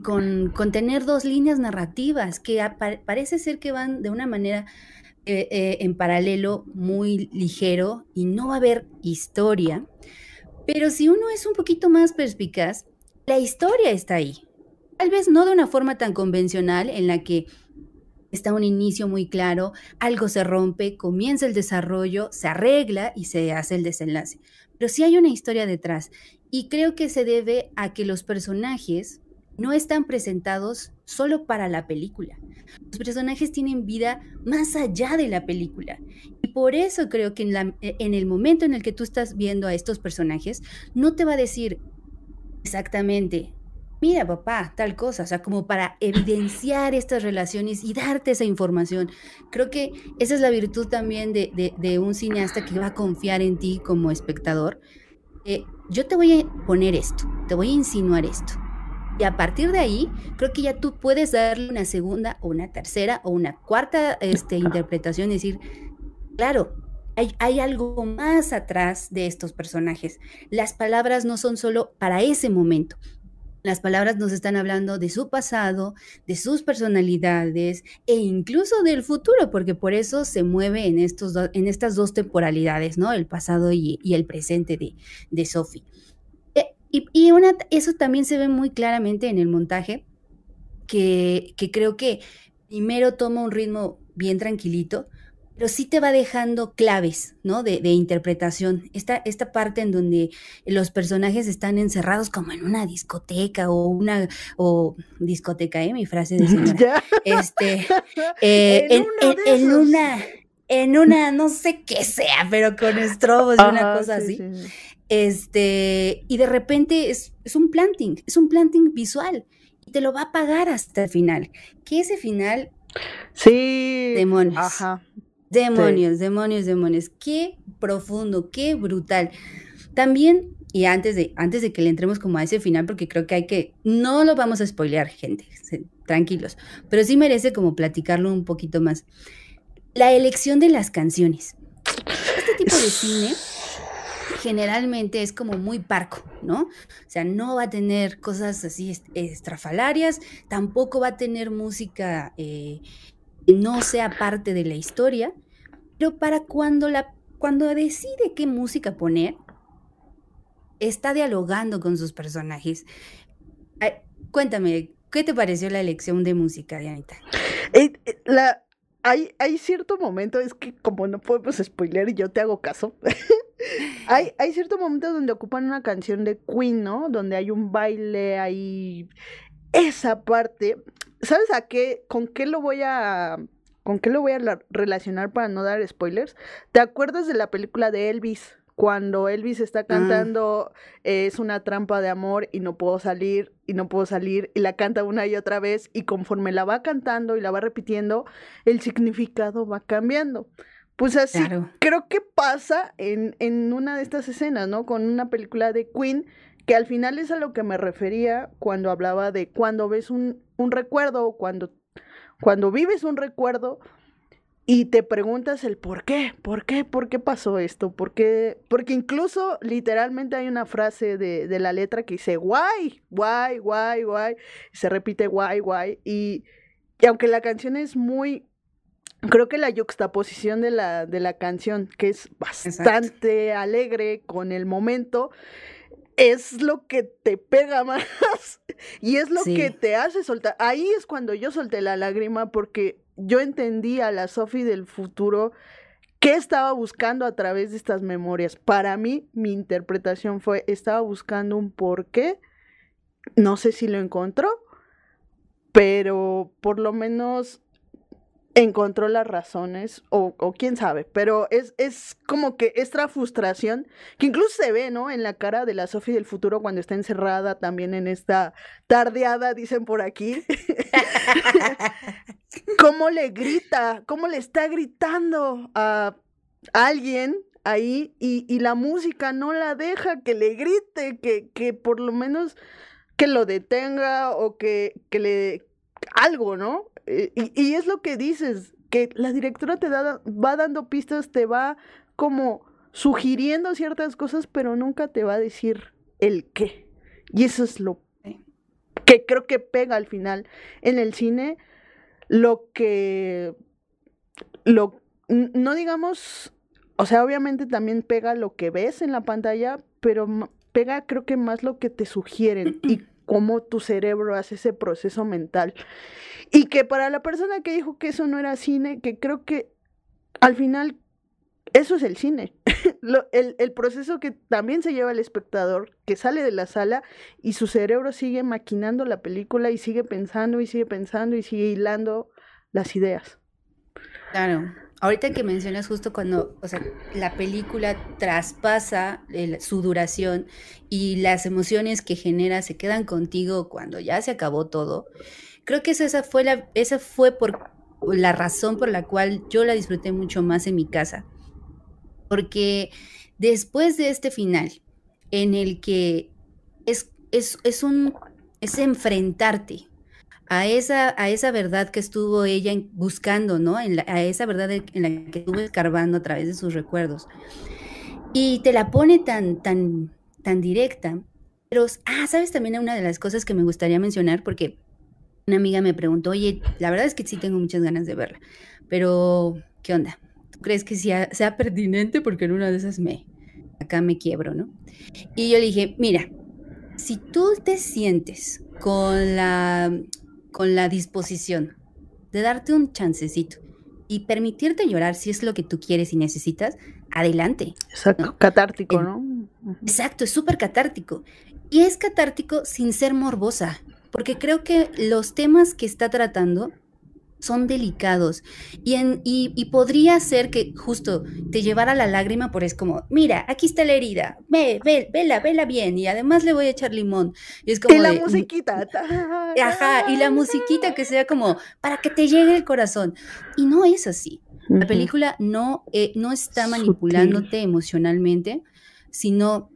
A: con, tener dos líneas narrativas que parece ser que van de una manera eh, eh, en paralelo muy ligero y no va a haber historia. Pero si uno es un poquito más perspicaz, la historia está ahí. Tal vez no de una forma tan convencional en la que está un inicio muy claro, algo se rompe, comienza el desarrollo, se arregla y se hace el desenlace. Pero sí hay una historia detrás y creo que se debe a que los personajes no están presentados solo para la película. Los personajes tienen vida más allá de la película. Y por eso creo que en, la- en el momento en el que tú estás viendo a estos personajes, no te va a decir exactamente, mira papá, tal cosa, o sea, como para evidenciar estas relaciones y darte esa información. Creo que esa es la virtud también de un cineasta que va a confiar en ti como espectador. Eh, yo te voy a poner esto, te voy a insinuar esto. Y a partir de ahí, creo que ya tú puedes darle una segunda o una tercera o una cuarta este, interpretación y decir, claro, hay, hay algo más atrás de estos personajes. Las palabras no son solo para ese momento. Las palabras nos están hablando de su pasado, de sus personalidades e incluso del futuro, porque por eso se mueve en, estos do- en estas dos temporalidades, ¿no? El pasado y, y el presente de, de Sophie. Y y una, eso también se ve muy claramente en el montaje, que, que creo que primero toma un ritmo bien tranquilito, pero sí te va dejando claves, ¿no? De, de interpretación. Esta, esta parte en donde los personajes están encerrados como en una discoteca o una o discoteca, ¿eh? Mi frase de señora. Este, eh,
B: En
A: una, en una, no sé qué sea, pero con estrobos y una cosa
B: sí,
A: así.
B: sí, sí.
A: Este, y de repente es, es un planting, es un planting visual. Y te lo va a pagar hasta el final. Que ese final,
B: Sí.
A: demonios.
B: Ajá.
A: Demonios, demonios, demonios. Qué profundo, qué brutal. También, y antes de, antes de que le entremos como a ese final, porque creo que hay que, no lo vamos a spoilear, gente, tranquilos, pero sí merece como platicarlo un poquito más. La elección de las canciones. Este tipo de cine generalmente es como muy parco, ¿no? O sea, no va a tener cosas así estrafalarias, tampoco va a tener música eh, que no sea parte de la historia, pero para cuando, la, cuando decide qué música poner, está dialogando con sus personajes. cuéntame, ¿qué te pareció la elección de música, Dianita?
B: Eh, eh, la, hay, hay cierto momento, es que como no podemos spoiler yo te hago caso, hay, hay cierto momento donde ocupan una canción de Queen, ¿no? Donde hay un baile, hay esa parte. ¿Sabes a qué? ¿Con qué lo voy a con qué lo voy a relacionar para no dar spoilers? ¿Te acuerdas de la película de Elvis? Cuando Elvis está ah. cantando es una trampa de amor y no puedo salir y no puedo salir y la canta una y otra vez y conforme la va cantando y la va repitiendo, el significado va cambiando. Pues así creo que pasa en, en una de estas escenas, ¿no? Con una película de Queen, que al final es a lo que me refería cuando hablaba de cuando ves un, un recuerdo, cuando, cuando vives un recuerdo y te preguntas el por qué, por qué, por qué pasó esto, por qué, porque incluso literalmente hay una frase de, de la letra que dice guay, guay, guay, guay, se repite guay, guay, y, y aunque la canción es muy creo que la yuxtaposición de la, de la canción, que es bastante alegre con el momento, es lo que te pega más y es lo que te hace soltar. Ahí es cuando yo solté la lágrima porque yo entendí a la Sophie del futuro qué estaba buscando a través de estas memorias. Para mí, mi interpretación fue, estaba buscando un porqué, no sé si lo encontró, pero por lo menos encontró las razones, o, o, quién sabe, pero es, es como que esta frustración, que incluso se ve, ¿no? En la cara de la Sofía del futuro cuando está encerrada también en esta tardeada, dicen por aquí. cómo le grita, cómo le está gritando a alguien ahí y, y, la música no la deja que le grite, que, que por lo menos que lo detenga o que, que le algo, ¿no? Eh, y, es lo que dices, que la directora te da, va dando pistas, te va como sugiriendo ciertas cosas, pero nunca te va a decir el qué. Y eso es lo que creo que pega al final en el cine, lo que, lo, no digamos, o sea, obviamente también pega lo que ves en la pantalla, pero pega creo que más lo que te sugieren y cómo tu cerebro hace ese proceso mental. Y que para la persona que dijo que eso no era cine, que creo que al final eso es el cine. el, el, proceso que también se lleva el espectador, que sale de la sala y su cerebro sigue maquinando la película y sigue pensando y sigue pensando y sigue hilando las ideas.
A: Claro. Ahorita que mencionas justo cuando, o sea, la película traspasa su duración y las emociones que genera se quedan contigo cuando ya se acabó todo. Creo que esa fue la, esa fue por la razón por la cual yo la disfruté mucho más en mi casa. Porque después de este final, en el que es, es, es un es enfrentarte a esa, a esa verdad que estuvo ella buscando, ¿no? A esa verdad en la que estuvo escarbando a través de sus recuerdos. Y te la pone tan, tan, tan directa. Pero, ah, sabes también una de las cosas que me gustaría mencionar, porque una amiga me preguntó, oye, la verdad es que sí tengo muchas ganas de verla, pero, ¿qué onda? ¿Tú crees que sea, sea pertinente? Porque en una de esas me, acá me quiebro, ¿no? Y yo le dije, mira, si tú te sientes con la con la disposición de darte un chancecito y permitirte llorar si es lo que tú quieres y necesitas, adelante.
B: Exacto, catártico, ¿no?
A: Exacto, es súper catártico. Y es catártico sin ser morbosa, porque creo que los temas que está tratando son delicados y, en, y, podría ser que justo te llevara la lágrima por es como, mira, aquí está la herida, ve, ve, vela, vela bien y además le voy a echar limón. Y es como...
B: la musiquita.
A: Ajá, y la musiquita que sea como para que te llegue el corazón. Y no es así. La película no, eh, no está manipulándote emocionalmente, sino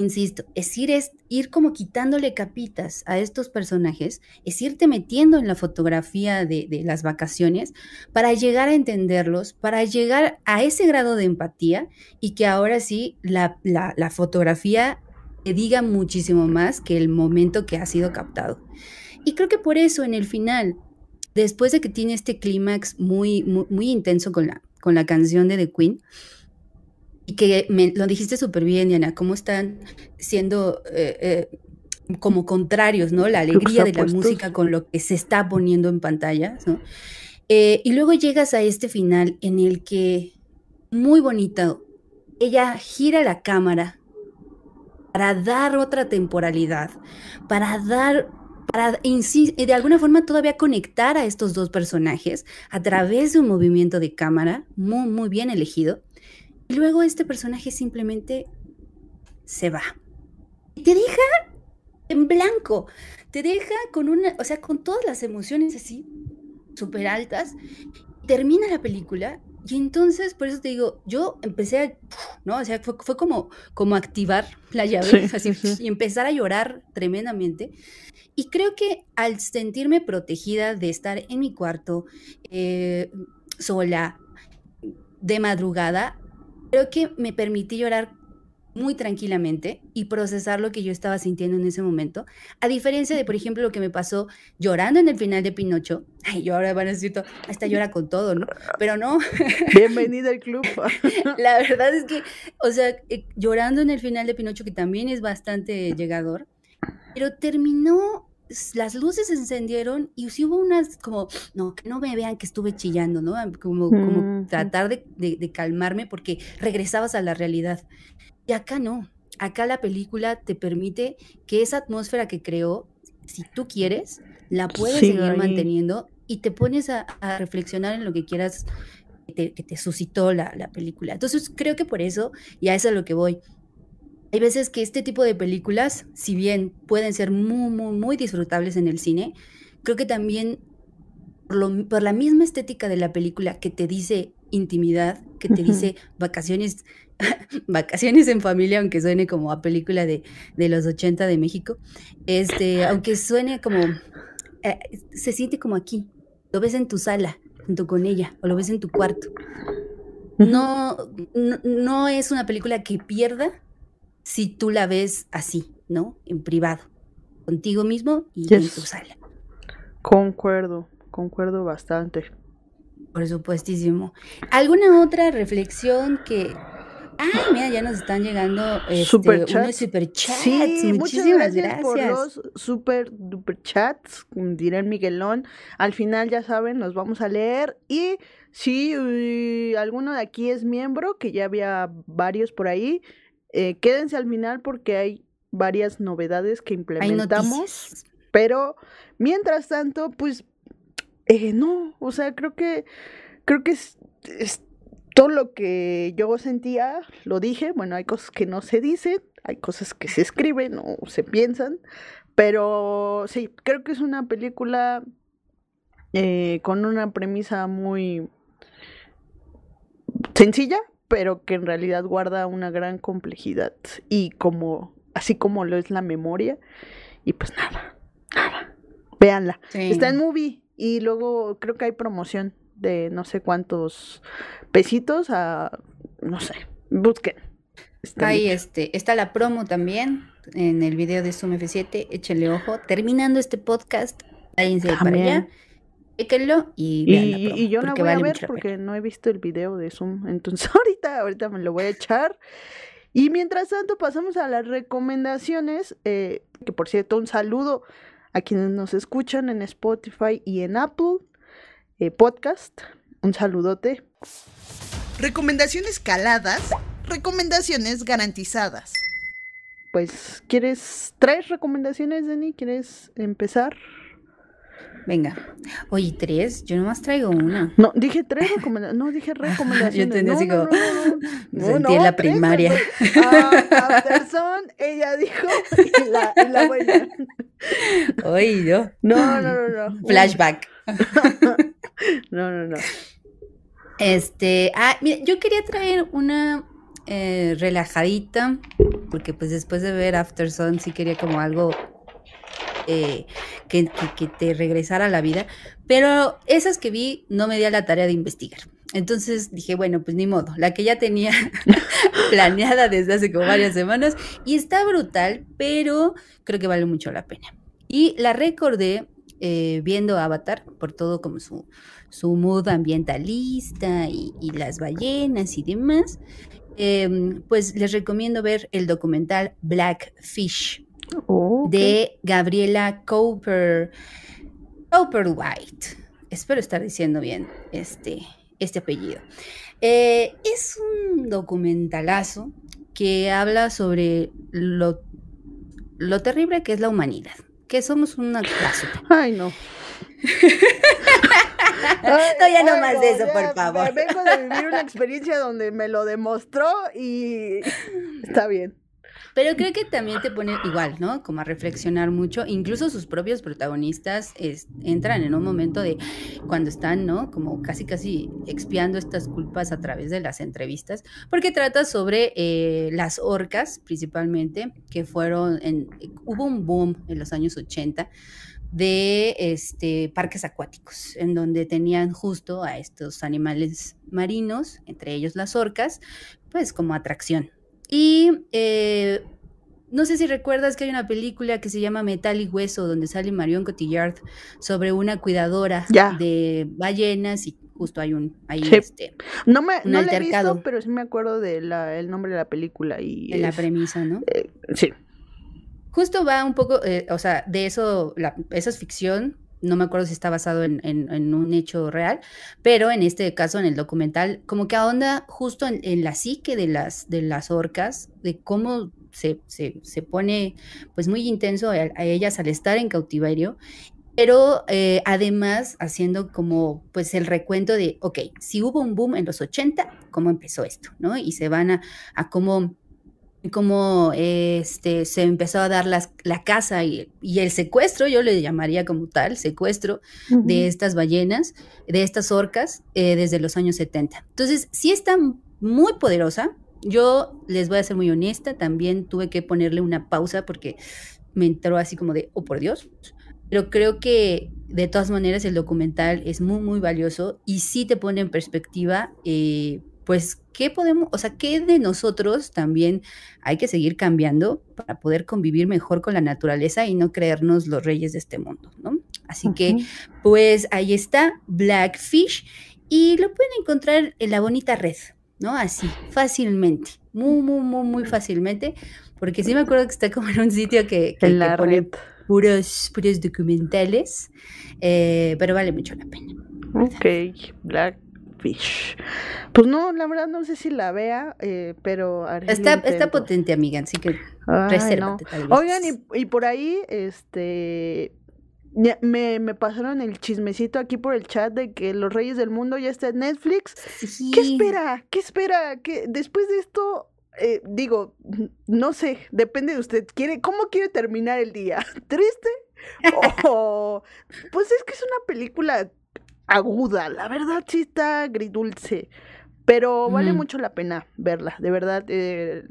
A: insisto, es ir, es ir como quitándole capitas a estos personajes, es irte metiendo en la fotografía de, las vacaciones para llegar a entenderlos, para llegar a ese grado de empatía y que ahora sí la, fotografía te diga muchísimo más que el momento que ha sido captado. Y creo que por eso en el final, después de que tiene este clímax muy, muy, intenso con la, con la canción de The Queen, que me, lo dijiste súper bien, Diana, cómo están siendo eh, eh, como contrarios, ¿no? La alegría de la música con lo que se está poniendo en pantalla, ¿no? Eh, y luego llegas a este final en el que, muy bonito, ella gira la cámara para dar otra temporalidad, para dar para de alguna forma todavía conectar a estos dos personajes a través de un movimiento de cámara muy, muy bien elegido. Y luego este personaje simplemente se va. Y te deja en blanco. Te deja con una, o sea, con todas las emociones así, súper altas. Termina la película y entonces, por eso te digo, yo empecé a, ¿no? O sea, fue, como, como activar la llave así, y empezar a llorar tremendamente. Y creo que al sentirme protegida de estar en mi cuarto, eh, sola, de madrugada, creo que me permití llorar muy tranquilamente y procesar lo que yo estaba sintiendo en ese momento. A diferencia de, por ejemplo, lo que me pasó llorando en el final de Pinocho. Ay, yo ahora van a decir, hasta llora con todo, ¿no? Pero no.
B: Bienvenida al club.
A: La verdad es que, o sea, eh, llorando en el final de Pinocho, que también es bastante llegador, pero terminó las luces se encendieron y sí hubo unas como, no, que no me vean que estuve chillando, ¿no? Como, como tratar de, de, calmarme porque regresabas a la realidad. Y acá no, acá la película te permite que esa atmósfera que creó, si tú quieres, la puedes seguir manteniendo y te pones a, reflexionar en lo que quieras que te, suscitó la, la, película. Entonces creo que por eso, y a eso es a lo que voy, hay veces que este tipo de películas, si bien pueden ser muy, muy, muy disfrutables en el cine, creo que también por, la misma estética de la película que te dice intimidad, que te dice vacaciones vacaciones en familia, aunque suene como a película de, los 80 de México, este, aunque suene como, eh, se siente como aquí, lo ves en tu sala, junto con ella, o lo ves en tu cuarto. No, no, es una película que pierda si tú la ves así, ¿no? En privado, contigo mismo y en tu sala.
B: Concuerdo, concuerdo bastante.
A: Por supuestísimo. ¿Alguna otra reflexión que, Ay, mira, ya nos están llegando este, super chats. super chats. Sí, Muchísimas gracias, por los
B: super duper chats, dirá Miguelón. Al final, ya saben, nos vamos a leer. Y si alguno de aquí es miembro, que ya había varios por ahí, eh, quédense al final porque hay varias novedades que implementamos. Pero mientras tanto, pues eh, no, o sea, creo que creo que es todo lo que yo sentía, lo dije. Bueno, hay cosas que no se dicen, hay cosas que se escriben o se piensan, pero sí, creo que es una película eh, con una premisa muy sencilla, pero que en realidad guarda una gran complejidad y como así como lo es la memoria y pues nada, nada. Véanla. Está en movie y luego creo que hay promoción de no sé cuántos pesitos a, no sé, busquen.
A: Ahí este, está la promo también en el video de Zoom F7, échenle ojo. Terminando este podcast, váyanse para allá, équenlo y vean la promo.
B: Y yo no voy a ver porque no he visto el video de Zoom, entonces ahorita, ahorita me lo voy a echar. Y mientras tanto pasamos a las recomendaciones, eh, que por cierto un saludo a quienes nos escuchan en Spotify y en Apple eh, Podcast. Un saludote.
D: Recomendaciones caladas, recomendaciones garantizadas.
B: Pues, ¿quieres tres recomendaciones, Dani? ¿Quieres empezar?
A: Venga. Oye, tres, yo nomás traigo una.
B: No, dije tres recomendaciones. No, dije recomendaciones. yo te no,
A: no, me sentí en la primaria.
B: Ah, Afterson, ella dijo, y la, y la buena.
A: Oye, yo.
B: No, no, no, no.
A: Flashback.
B: no, no, no.
A: Este, ah, mira, yo quería traer una eh, relajadita, porque pues después de ver After Sun sí quería como algo eh, que, te regresara a la vida, pero esas que vi no me di a la tarea de investigar. Entonces dije, bueno, pues ni modo, la que ya tenía planeada desde hace como varias semanas y está brutal, pero creo que vale mucho la pena. Y la recordé eh, viendo Avatar por todo como su, su mood ambientalista y, las ballenas y demás. Em, pues les recomiendo ver el documental Blackfish
B: Oh,
A: de Gabriela Cooper, Cooper White. Espero estar diciendo bien este, este apellido. Eh, es un documentalazo que habla sobre lo, lo terrible que es la humanidad, que somos una basura.
B: Ay, no.
A: No, ya no más de eso,
B: ya,
A: por favor.
B: Vengo de vivir una experiencia donde me lo demostró y está bien.
A: Pero creo que también te pone igual, ¿no? Como a reflexionar mucho. Incluso sus propios protagonistas entran en un momento de cuando están, ¿no? Como casi, casi expiando estas culpas a través de las entrevistas, porque trata sobre eh, las orcas, principalmente, que fueron, en, hubo un boom en los años 80 de este, parques acuáticos, en donde tenían justo a estos animales marinos, entre ellos las orcas, pues como atracción. Y eh, no sé si recuerdas que hay una película que se llama Metal y Hueso, donde sale Marion Cotillard sobre una cuidadora
B: Ya.
A: de ballenas y justo hay un ahí
B: Sí.
A: este,
B: No me
A: Un
B: no la he visto, pero sí me acuerdo del nombre de la película y
A: en la premisa, ¿no?
B: eh, sí.
A: Justo va un poco, eh, o sea, de eso, la, esa es ficción, no me acuerdo si está basado en, un hecho real, pero en este caso, en el documental, como que ahonda justo en, en la psique de las, de las orcas, de cómo se, se, se pone pues muy intenso a, a ellas al estar en cautiverio, pero eh, además haciendo como pues el recuento de, ok, si hubo un boom en los 80, ¿cómo empezó esto? ¿No? Y se van a, a cómo cómo este, se empezó a dar las- la caza y, y el secuestro, yo le llamaría como tal, secuestro de estas ballenas, de estas orcas, eh, desde los años 70. Entonces, sí está muy poderosa. Yo les voy a ser muy honesta, también tuve que ponerle una pausa porque me entró así como de, oh por Dios. Pero creo que de todas maneras el documental es muy, muy valioso y sí te pone en perspectiva, eh, pues, ¿qué podemos, o sea, qué de nosotros también hay que seguir cambiando para poder convivir mejor con la naturaleza y no creernos los reyes de este mundo, ¿no? Así que, pues ahí está Blackfish y lo pueden encontrar en la bonita red, ¿no? Así, fácilmente, muy, muy, muy, muy fácilmente, porque sí me acuerdo que está como en un sitio que, que,
B: en
A: que
B: la
A: pone
B: red.
A: puros, puros documentales, eh, pero vale mucho la pena.
B: Ok, Pues no, la verdad no sé si la vea, eh, pero
A: Está, está potente, amiga, así que
B: Ay,
A: resérvate
B: no. Oigan, y, y por ahí, este, me, me pasaron el chismecito aquí por el chat de que Los Reyes del Mundo ya está en Netflix.
A: Sí.
B: ¿Qué espera? ¿Qué espera? ¿Qué, después de esto, eh, digo, no sé, depende de usted. ¿Quiere, ¿Cómo quiere terminar el día? ¿Triste? O, pues es que es una película aguda, la verdad sí está agridulce, pero vale
A: Mm.
B: mucho la pena verla, de verdad. eh,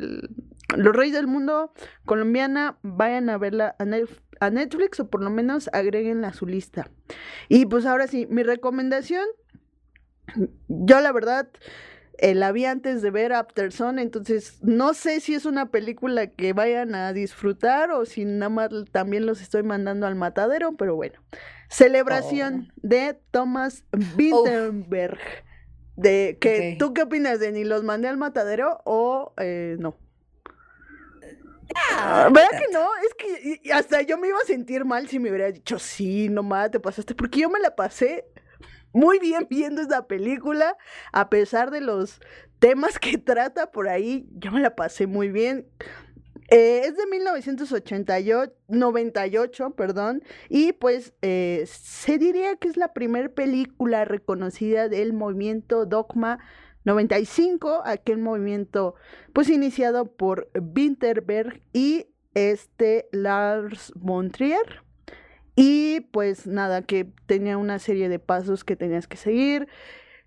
B: Los Reyes del Mundo colombiana, vayan a verla a, Nef- a Netflix o por lo menos agréguenla a su lista. Y pues ahora sí, mi recomendación, yo la verdad eh, la vi antes de ver After Sun, entonces no sé si es una película que vayan a disfrutar o si nada más también los estoy mandando al matadero, pero bueno. Celebración de Thomas Vinterberg. De que. ¿Tú qué opinas de ni los mandé al matadero o eh, no?
A: Ah,
B: ¿Verdad que no? Es que hasta yo me iba a sentir mal si me hubiera dicho, sí, nomás te pasaste, porque yo me la pasé muy bien viendo esta película, a pesar de los temas que trata por ahí, yo me la pasé muy bien. Eh, es de 1988, 98, perdón, y pues eh, se diría que es la primera película reconocida del movimiento Dogma 95, aquel movimiento pues iniciado por Winterberg y este Lars von Trier. Y pues nada, que tenía una serie de pasos que tenías que seguir,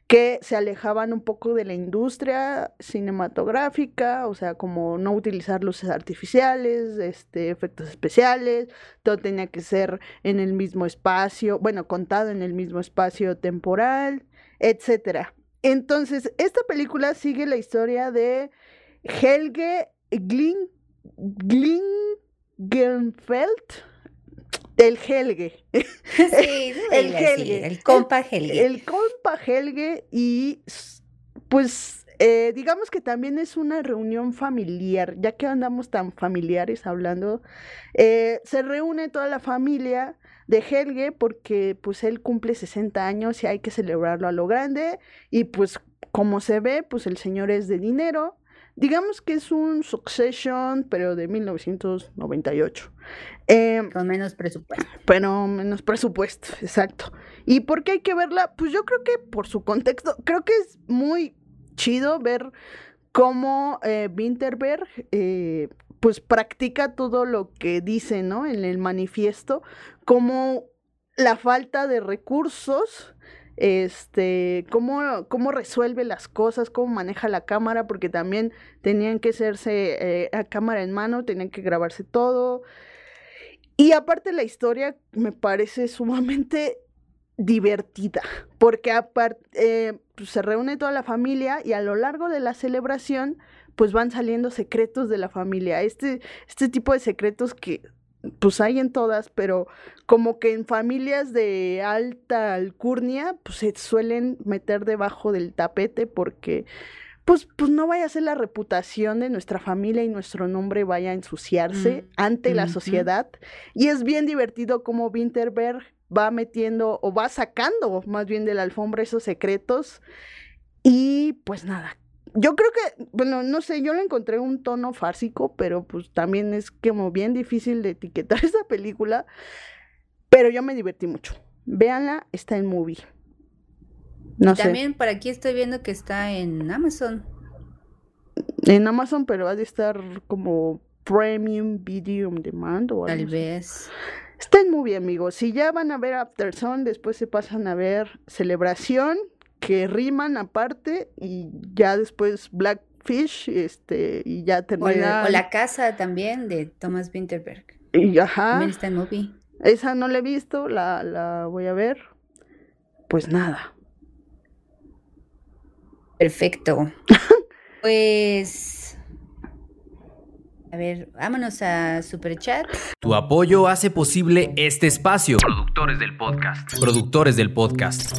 B: que se alejaban un poco de la industria cinematográfica, o sea, como no utilizar luces artificiales, este, efectos especiales, todo tenía que ser en el mismo espacio, bueno, contado en el mismo espacio temporal, etcétera. Entonces, esta película sigue la historia de Helge Glin, Glingenfeld, el Helge.
A: Sí, el Helge. el compa Helge.
B: El compa Helge y pues eh, digamos que también es una reunión familiar, ya que andamos tan familiares hablando, eh, se reúne toda la familia de Helge porque pues él cumple 60 años y hay que celebrarlo a lo grande y pues como se ve pues el señor es de dinero Digamos que es un Succession, pero de 1998.
A: Em, Con menos presupuesto.
B: Pero menos presupuesto, exacto. ¿Y por qué hay que verla? Pues yo creo que por su contexto, creo que es muy chido ver cómo eh, Winterberg eh, pues practica todo lo que dice, ¿no? En el manifiesto, como la falta de recursos este, cómo, cómo resuelve las cosas, cómo maneja la cámara, porque también tenían que hacerse eh, a cámara en mano, tenían que grabarse todo. Y aparte la historia me parece sumamente divertida, porque aparte eh, pues, se reúne toda la familia y a lo largo de la celebración pues van saliendo secretos de la familia, este, este tipo de secretos que pues hay en todas, pero como que en familias de alta alcurnia, pues se suelen meter debajo del tapete porque pues, pues no vaya a ser la reputación de nuestra familia y nuestro nombre vaya a ensuciarse mm, ante la sociedad. Y es bien divertido como Winterberg va metiendo o va sacando más bien de la alfombra esos secretos. Y pues nada, yo creo que, bueno, no sé, yo le encontré un tono fársico, pero pues también es como bien difícil de etiquetar esa película. Pero yo me divertí mucho. Véanla, está en movie.
A: No También por aquí estoy viendo que está en Amazon.
B: En Amazon, pero ha de estar como Premium Video on Demand o algo
A: Tal vez.
B: Está en movie, amigos. Si ya van a ver After Sun, después se pasan a ver Celebración que riman aparte y ya después Blackfish, este, y ya termina.
A: O la, casa también de Thomas Winterberg.
B: Y ajá.
A: También está en movie.
B: Esa no la he visto, la, la voy a ver. Pues nada.
A: Perfecto. pues a ver, vámonos a Superchat.
E: Tu apoyo hace posible este espacio. Productores del podcast. Productores del podcast.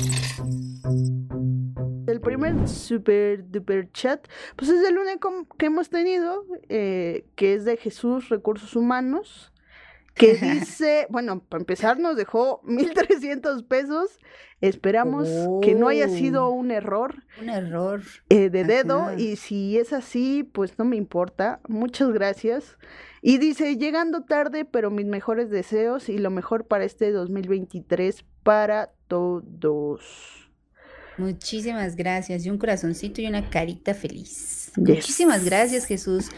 B: El super duper chat, pues es el único que hemos tenido, eh, que es de Jesús Recursos Humanos que dice, bueno, para empezar nos dejó 1.300 pesos. Esperamos que no haya sido oh. un error.
A: Un error.
B: Eh, de dedo. Y si es así, pues no me importa. Muchas gracias. Y dice, llegando tarde, pero mis mejores deseos y lo mejor para este 2023 para todos.
A: Muchísimas gracias. Y un corazoncito y una carita feliz. Muchísimas gracias, Jesús,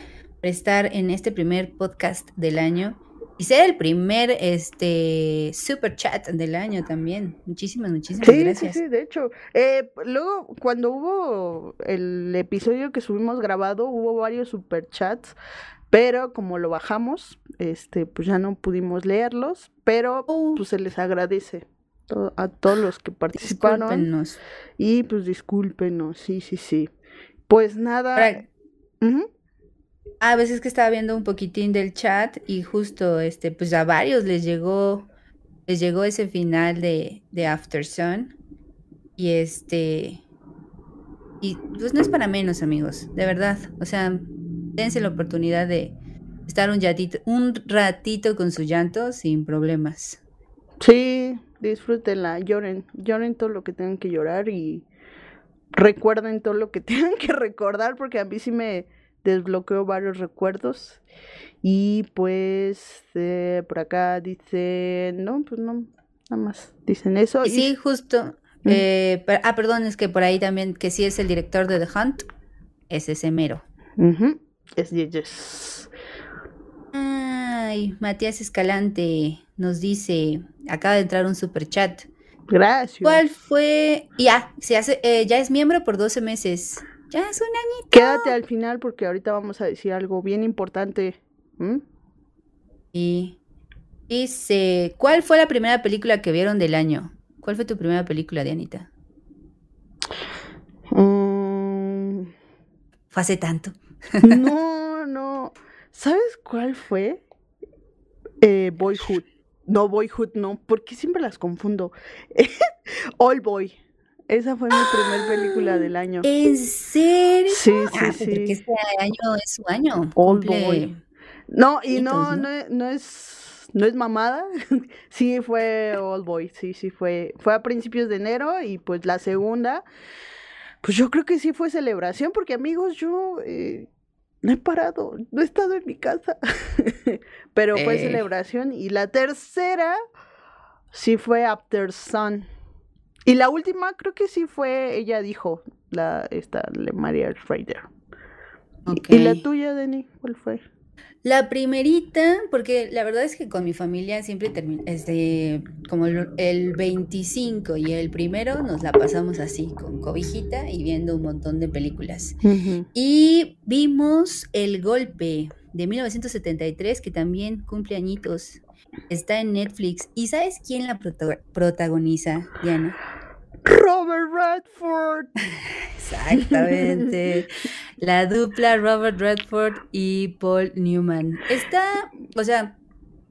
A: por estar en este primer podcast del año. Y ser el primer este super chat del año también. Muchísimas, muchísimas gracias.
B: Sí, sí, de hecho. Eh, luego, cuando hubo el episodio que subimos grabado, hubo varios super chats, pero como lo bajamos, este, pues ya no pudimos leerlos, pero uh. pues se les agradece a todos los que participaron. Y pues discúlpenos, sí, sí, sí. Pues nada.
A: A veces que estaba viendo un poquitín del chat y justo este, pues a varios les llegó, les llegó ese final de, de After Sun. Y este. Y pues no es para menos, amigos, de verdad. O sea, dense la oportunidad de estar un, un ratito con su llanto sin problemas.
B: Sí, disfrútenla, lloren, lloren todo lo que tengan que llorar y recuerden todo lo que tengan que recordar, porque a mí sí me, desbloqueó varios recuerdos. Y pues eh, por acá dice, no, pues no, nada más dicen eso.
A: Y sí, justo. Eh, ah, perdón, es que por ahí también, que sí es el director de The Hunt, es ese mero.
B: Es yes.
A: Ay, Matías Escalante nos dice, acaba de entrar un super chat.
B: Gracias.
A: ¿Cuál fue? Ya, se hace, eh, ya es miembro por 12 meses. Ya es un añito.
B: Quédate al final porque ahorita vamos a decir algo bien importante. ¿Mm?
A: Y dice, ¿cuál fue la primera película que vieron del año? ¿Cuál fue tu primera película, Dianita?
B: Mm,
A: Fue hace tanto.
B: no, no. ¿Sabes cuál fue? Eh, Boyhood. No, Boyhood no, porque siempre las confundo. All Boy. Esa fue mi primer película del año.
A: ¿En serio?
B: Sí, sí,
A: Ah, pues porque
B: sí.
A: este año es su año.
B: Old
A: Cumple-
B: Boy. No, y no,
A: ¿no?
B: no, es, no es, mamada. Sí fue Old Boy, sí, sí fue. Fue a principios de enero y pues la segunda, pues yo creo que sí fue celebración porque amigos, yo eh, no he parado, no he estado en mi casa. Pero fue
A: Eh.
B: celebración y la tercera sí fue After Sun. Y la última creo que sí fue, ella dijo, la esta, la María Schrader. ¿Y la tuya, Denny? ¿Cuál fue?
A: La primerita, porque la verdad es que con mi familia siempre termina, este, como el, el 25 y el primero nos la pasamos así, con cobijita y viendo un montón de películas. Y vimos El Golpe de 1973, que también cumple añitos. Está en Netflix. ¿Y sabes quién la prota- protagoniza, Diana?
B: Robert Redford.
A: Exactamente. La dupla Robert Redford y Paul Newman. Está, o sea,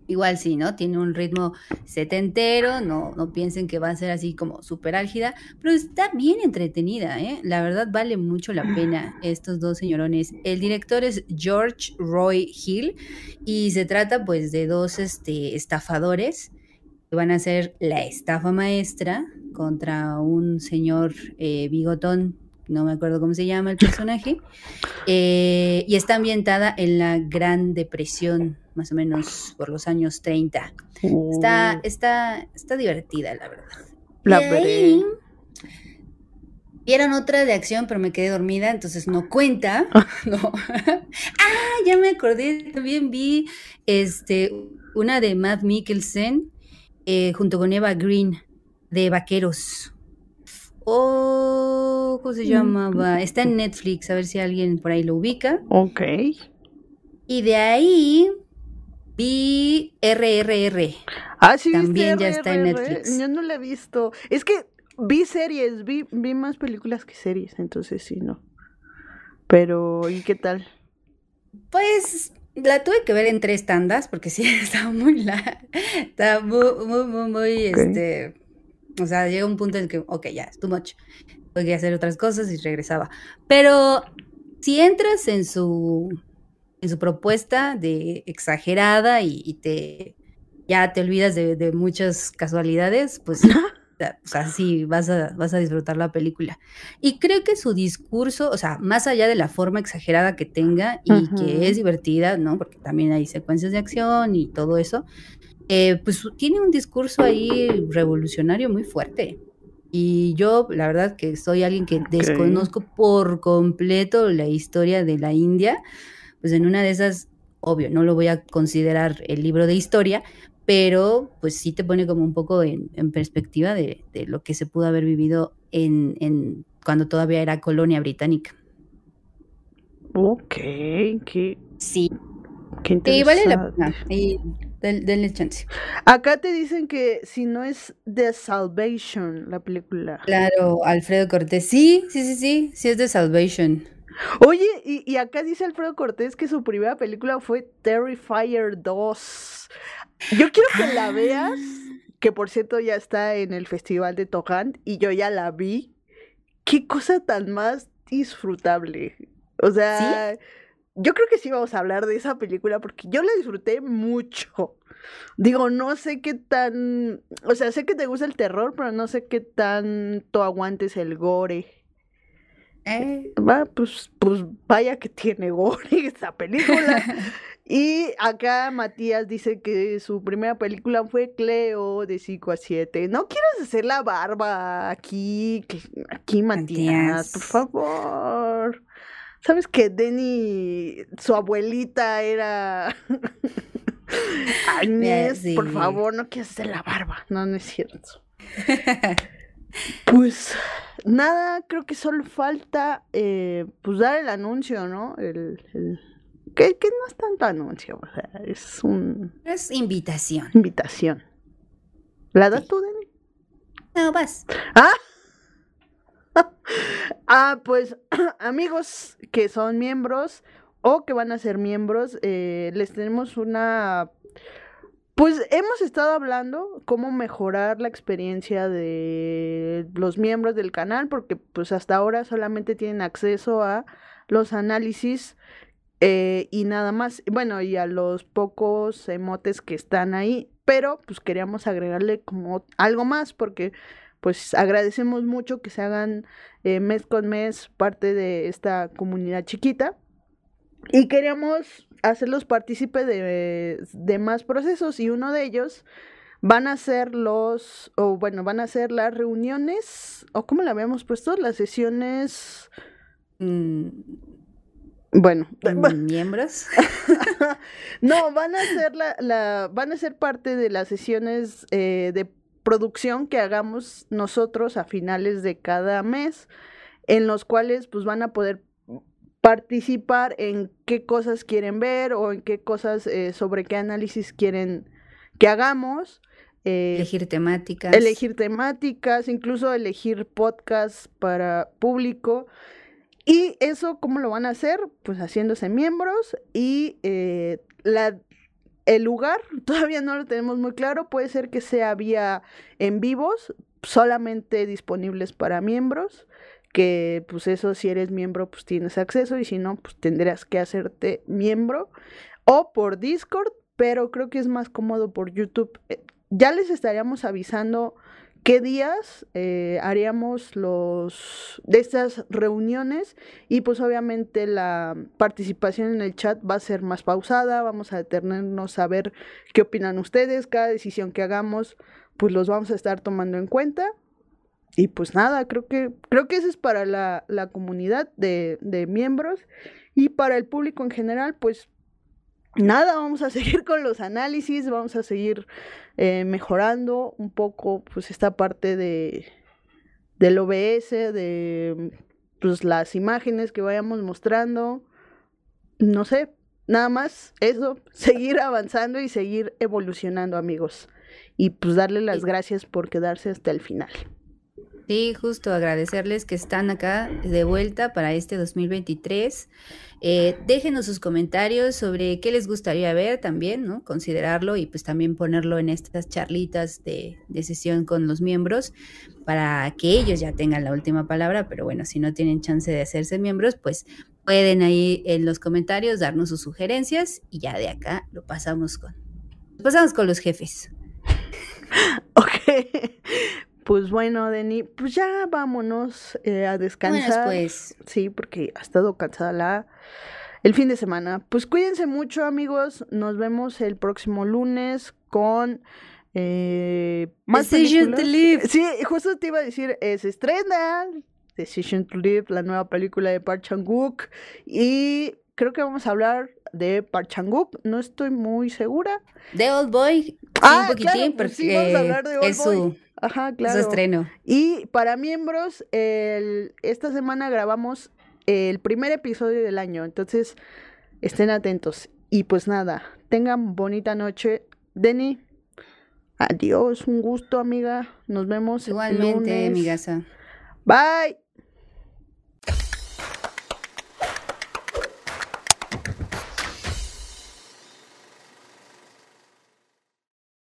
A: igual sí, ¿no? Tiene un ritmo setentero, no, no piensen que va a ser así como súper álgida, pero está bien entretenida, ¿eh? La verdad vale mucho la pena estos dos señorones. El director es George Roy Hill y se trata pues de dos este, estafadores van a hacer la estafa maestra contra un señor eh, bigotón, no me acuerdo cómo se llama el personaje, eh, y está ambientada en la Gran Depresión, más o menos por los años 30. Está, está, está divertida, la verdad.
B: La veré.
A: Vieron otra de acción, pero me quedé dormida, entonces no cuenta. No. ah, ya me acordé. También vi este, una de Matt Mikkelsen eh, junto con Eva Green de Vaqueros. Oh, ¿cómo se llamaba? Está en Netflix, a ver si alguien por ahí lo ubica.
B: Ok.
A: Y de ahí vi RRR.
B: Ah, sí, ¿viste
A: También ya está en? Netflix.
B: Yo no la he visto. Es que vi series, vi, vi más películas que series, entonces sí, no. Pero, ¿y qué tal?
A: Pues la tuve que ver en tres tandas porque sí, estaba muy larga. Estaba muy, muy, muy, muy, este. O sea, llega un punto en que, ok, ya, es too much. Tuve que hacer otras cosas y regresaba. Pero si entras en su, en su propuesta de exagerada y, y te ya te olvidas de, de muchas casualidades, pues o sea, sí, vas a, vas a disfrutar la película. Y creo que su discurso, o sea, más allá de la forma exagerada que tenga y que es divertida, ¿no? Porque también hay secuencias de acción y todo eso, eh, pues tiene un discurso ahí revolucionario muy fuerte. Y yo, la verdad, que soy alguien que desconozco por completo la historia de la India, pues en una de esas, obvio, no lo voy a considerar el libro de historia, pero pues sí te pone como un poco en, en perspectiva de, de lo que se pudo haber vivido en, en cuando todavía era colonia británica.
B: Ok, qué,
A: Sí,
B: qué
A: y vale la
B: interesante.
A: pena. Y den- denle chance.
B: Acá te dicen que si no es The Salvation, la película.
A: Claro, Alfredo Cortés. Sí, sí, sí, sí, sí es de Salvation.
B: Oye, y, y acá dice Alfredo Cortés que su primera película fue Terrifier 2. Yo quiero que la veas, que por cierto ya está en el Festival de Tocant y yo ya la vi. Qué cosa tan más disfrutable. O sea, yo creo que sí vamos a hablar de esa película porque yo la disfruté mucho. Digo, no sé qué tan, o sea, sé que te gusta el terror, pero no sé qué tanto aguantes el gore.
A: Eh,
B: Va, pues, pues vaya que tiene gore esa película. Y acá Matías dice que su primera película fue Cleo de 5 a 7. No quieras hacer la barba aquí, aquí Matías, por favor. ¿Sabes que Denny, su abuelita era... Agnès, por favor, no quieras hacer la barba. No, no es cierto. Pues nada, creo que solo falta eh, pues dar el anuncio, ¿no? El, el- que, que no es tanto anuncio, o sea, es una
A: Es invitación.
B: invitación. ¿La das
A: Sí.
B: tú, Dani?
A: No, vas.
B: Ah, pues amigos que son miembros o que van a ser miembros, eh, les tenemos una... Pues hemos estado hablando cómo mejorar la experiencia de los miembros del canal, porque pues hasta ahora solamente tienen acceso a los análisis eh, y nada más, bueno, y a los pocos emotes que están ahí, pero pues queríamos agregarle como algo más, porque pues agradecemos mucho que se hagan eh, mes con mes parte de esta comunidad chiquita. Y queríamos hacerlos partícipe de, de más procesos y uno de ellos van a ser los, o bueno, van a ser las reuniones, o como le habíamos puesto, las sesiones,
A: Mm,
B: bueno,
A: miembros.
B: no, van a ser la, la- van a ser parte de las sesiones eh, de producción que hagamos nosotros a finales de cada mes, en los cuales pues van a poder participar en qué cosas quieren ver o en qué cosas eh, sobre qué análisis quieren que hagamos. eh,
A: Elegir temáticas.
B: elegir temáticas, incluso elegir podcasts para público. Y eso, ¿cómo lo van a hacer? Pues haciéndose miembros y eh, el lugar todavía no lo tenemos muy claro, puede ser que sea vía en vivos, solamente disponibles para miembros, que pues eso si eres miembro pues tienes acceso y si no pues tendrás que hacerte miembro o por Discord, pero creo que es más cómodo por YouTube. Eh, Ya les estaríamos avisando qué días eh, haríamos los de estas reuniones y pues obviamente la participación en el chat va a ser más pausada, vamos a detenernos a ver qué opinan ustedes, cada decisión que hagamos pues los vamos a estar tomando en cuenta. Y pues nada, creo que, creo que eso es para la, la comunidad de, de miembros y para el público en general, pues nada, vamos a seguir con los análisis, vamos a seguir eh, mejorando un poco pues esta parte de del OBS, de pues las imágenes que vayamos mostrando, no sé, nada más eso, seguir avanzando y seguir evolucionando amigos. Y pues darle las gracias por quedarse hasta el final.
A: Sí, justo agradecerles que están acá de vuelta para este 2023. Eh, déjenos sus comentarios sobre qué les gustaría ver también, ¿no? Considerarlo y pues también ponerlo en estas charlitas de, de sesión con los miembros para que ellos ya tengan la última palabra, pero bueno, si no tienen chance de hacerse miembros, pues pueden ahí en los comentarios darnos sus sugerencias y ya de acá lo pasamos con, pasamos con los jefes.
B: Ok, pues bueno, Deni, pues ya vámonos eh, a descansar.
A: Bueno, pues
B: Sí, porque ha estado cansada la el fin de semana. Pues cuídense mucho, amigos. Nos vemos el próximo lunes con eh, más
A: Decision to
B: películas.
A: Live.
B: Sí, justo te iba a decir, eh, se estrena Decision to Live, la nueva película de Park Chan-wook y creo que vamos a hablar de Park Chan-wook. No estoy muy segura.
A: The Old Boy,
B: Ah,
A: un poquitín,
B: claro, pues
A: porque
B: sí, vamos a hablar de Old
A: es
B: Boy.
A: su,
B: Ajá, claro.
A: estreno.
B: Y para miembros, el- esta semana grabamos el primer episodio del año, entonces estén atentos. Y pues nada, tengan bonita noche. Denny, adiós, un gusto amiga. Nos vemos el
A: Igualmente,
B: lunes.
A: mi gasa.
B: Bye.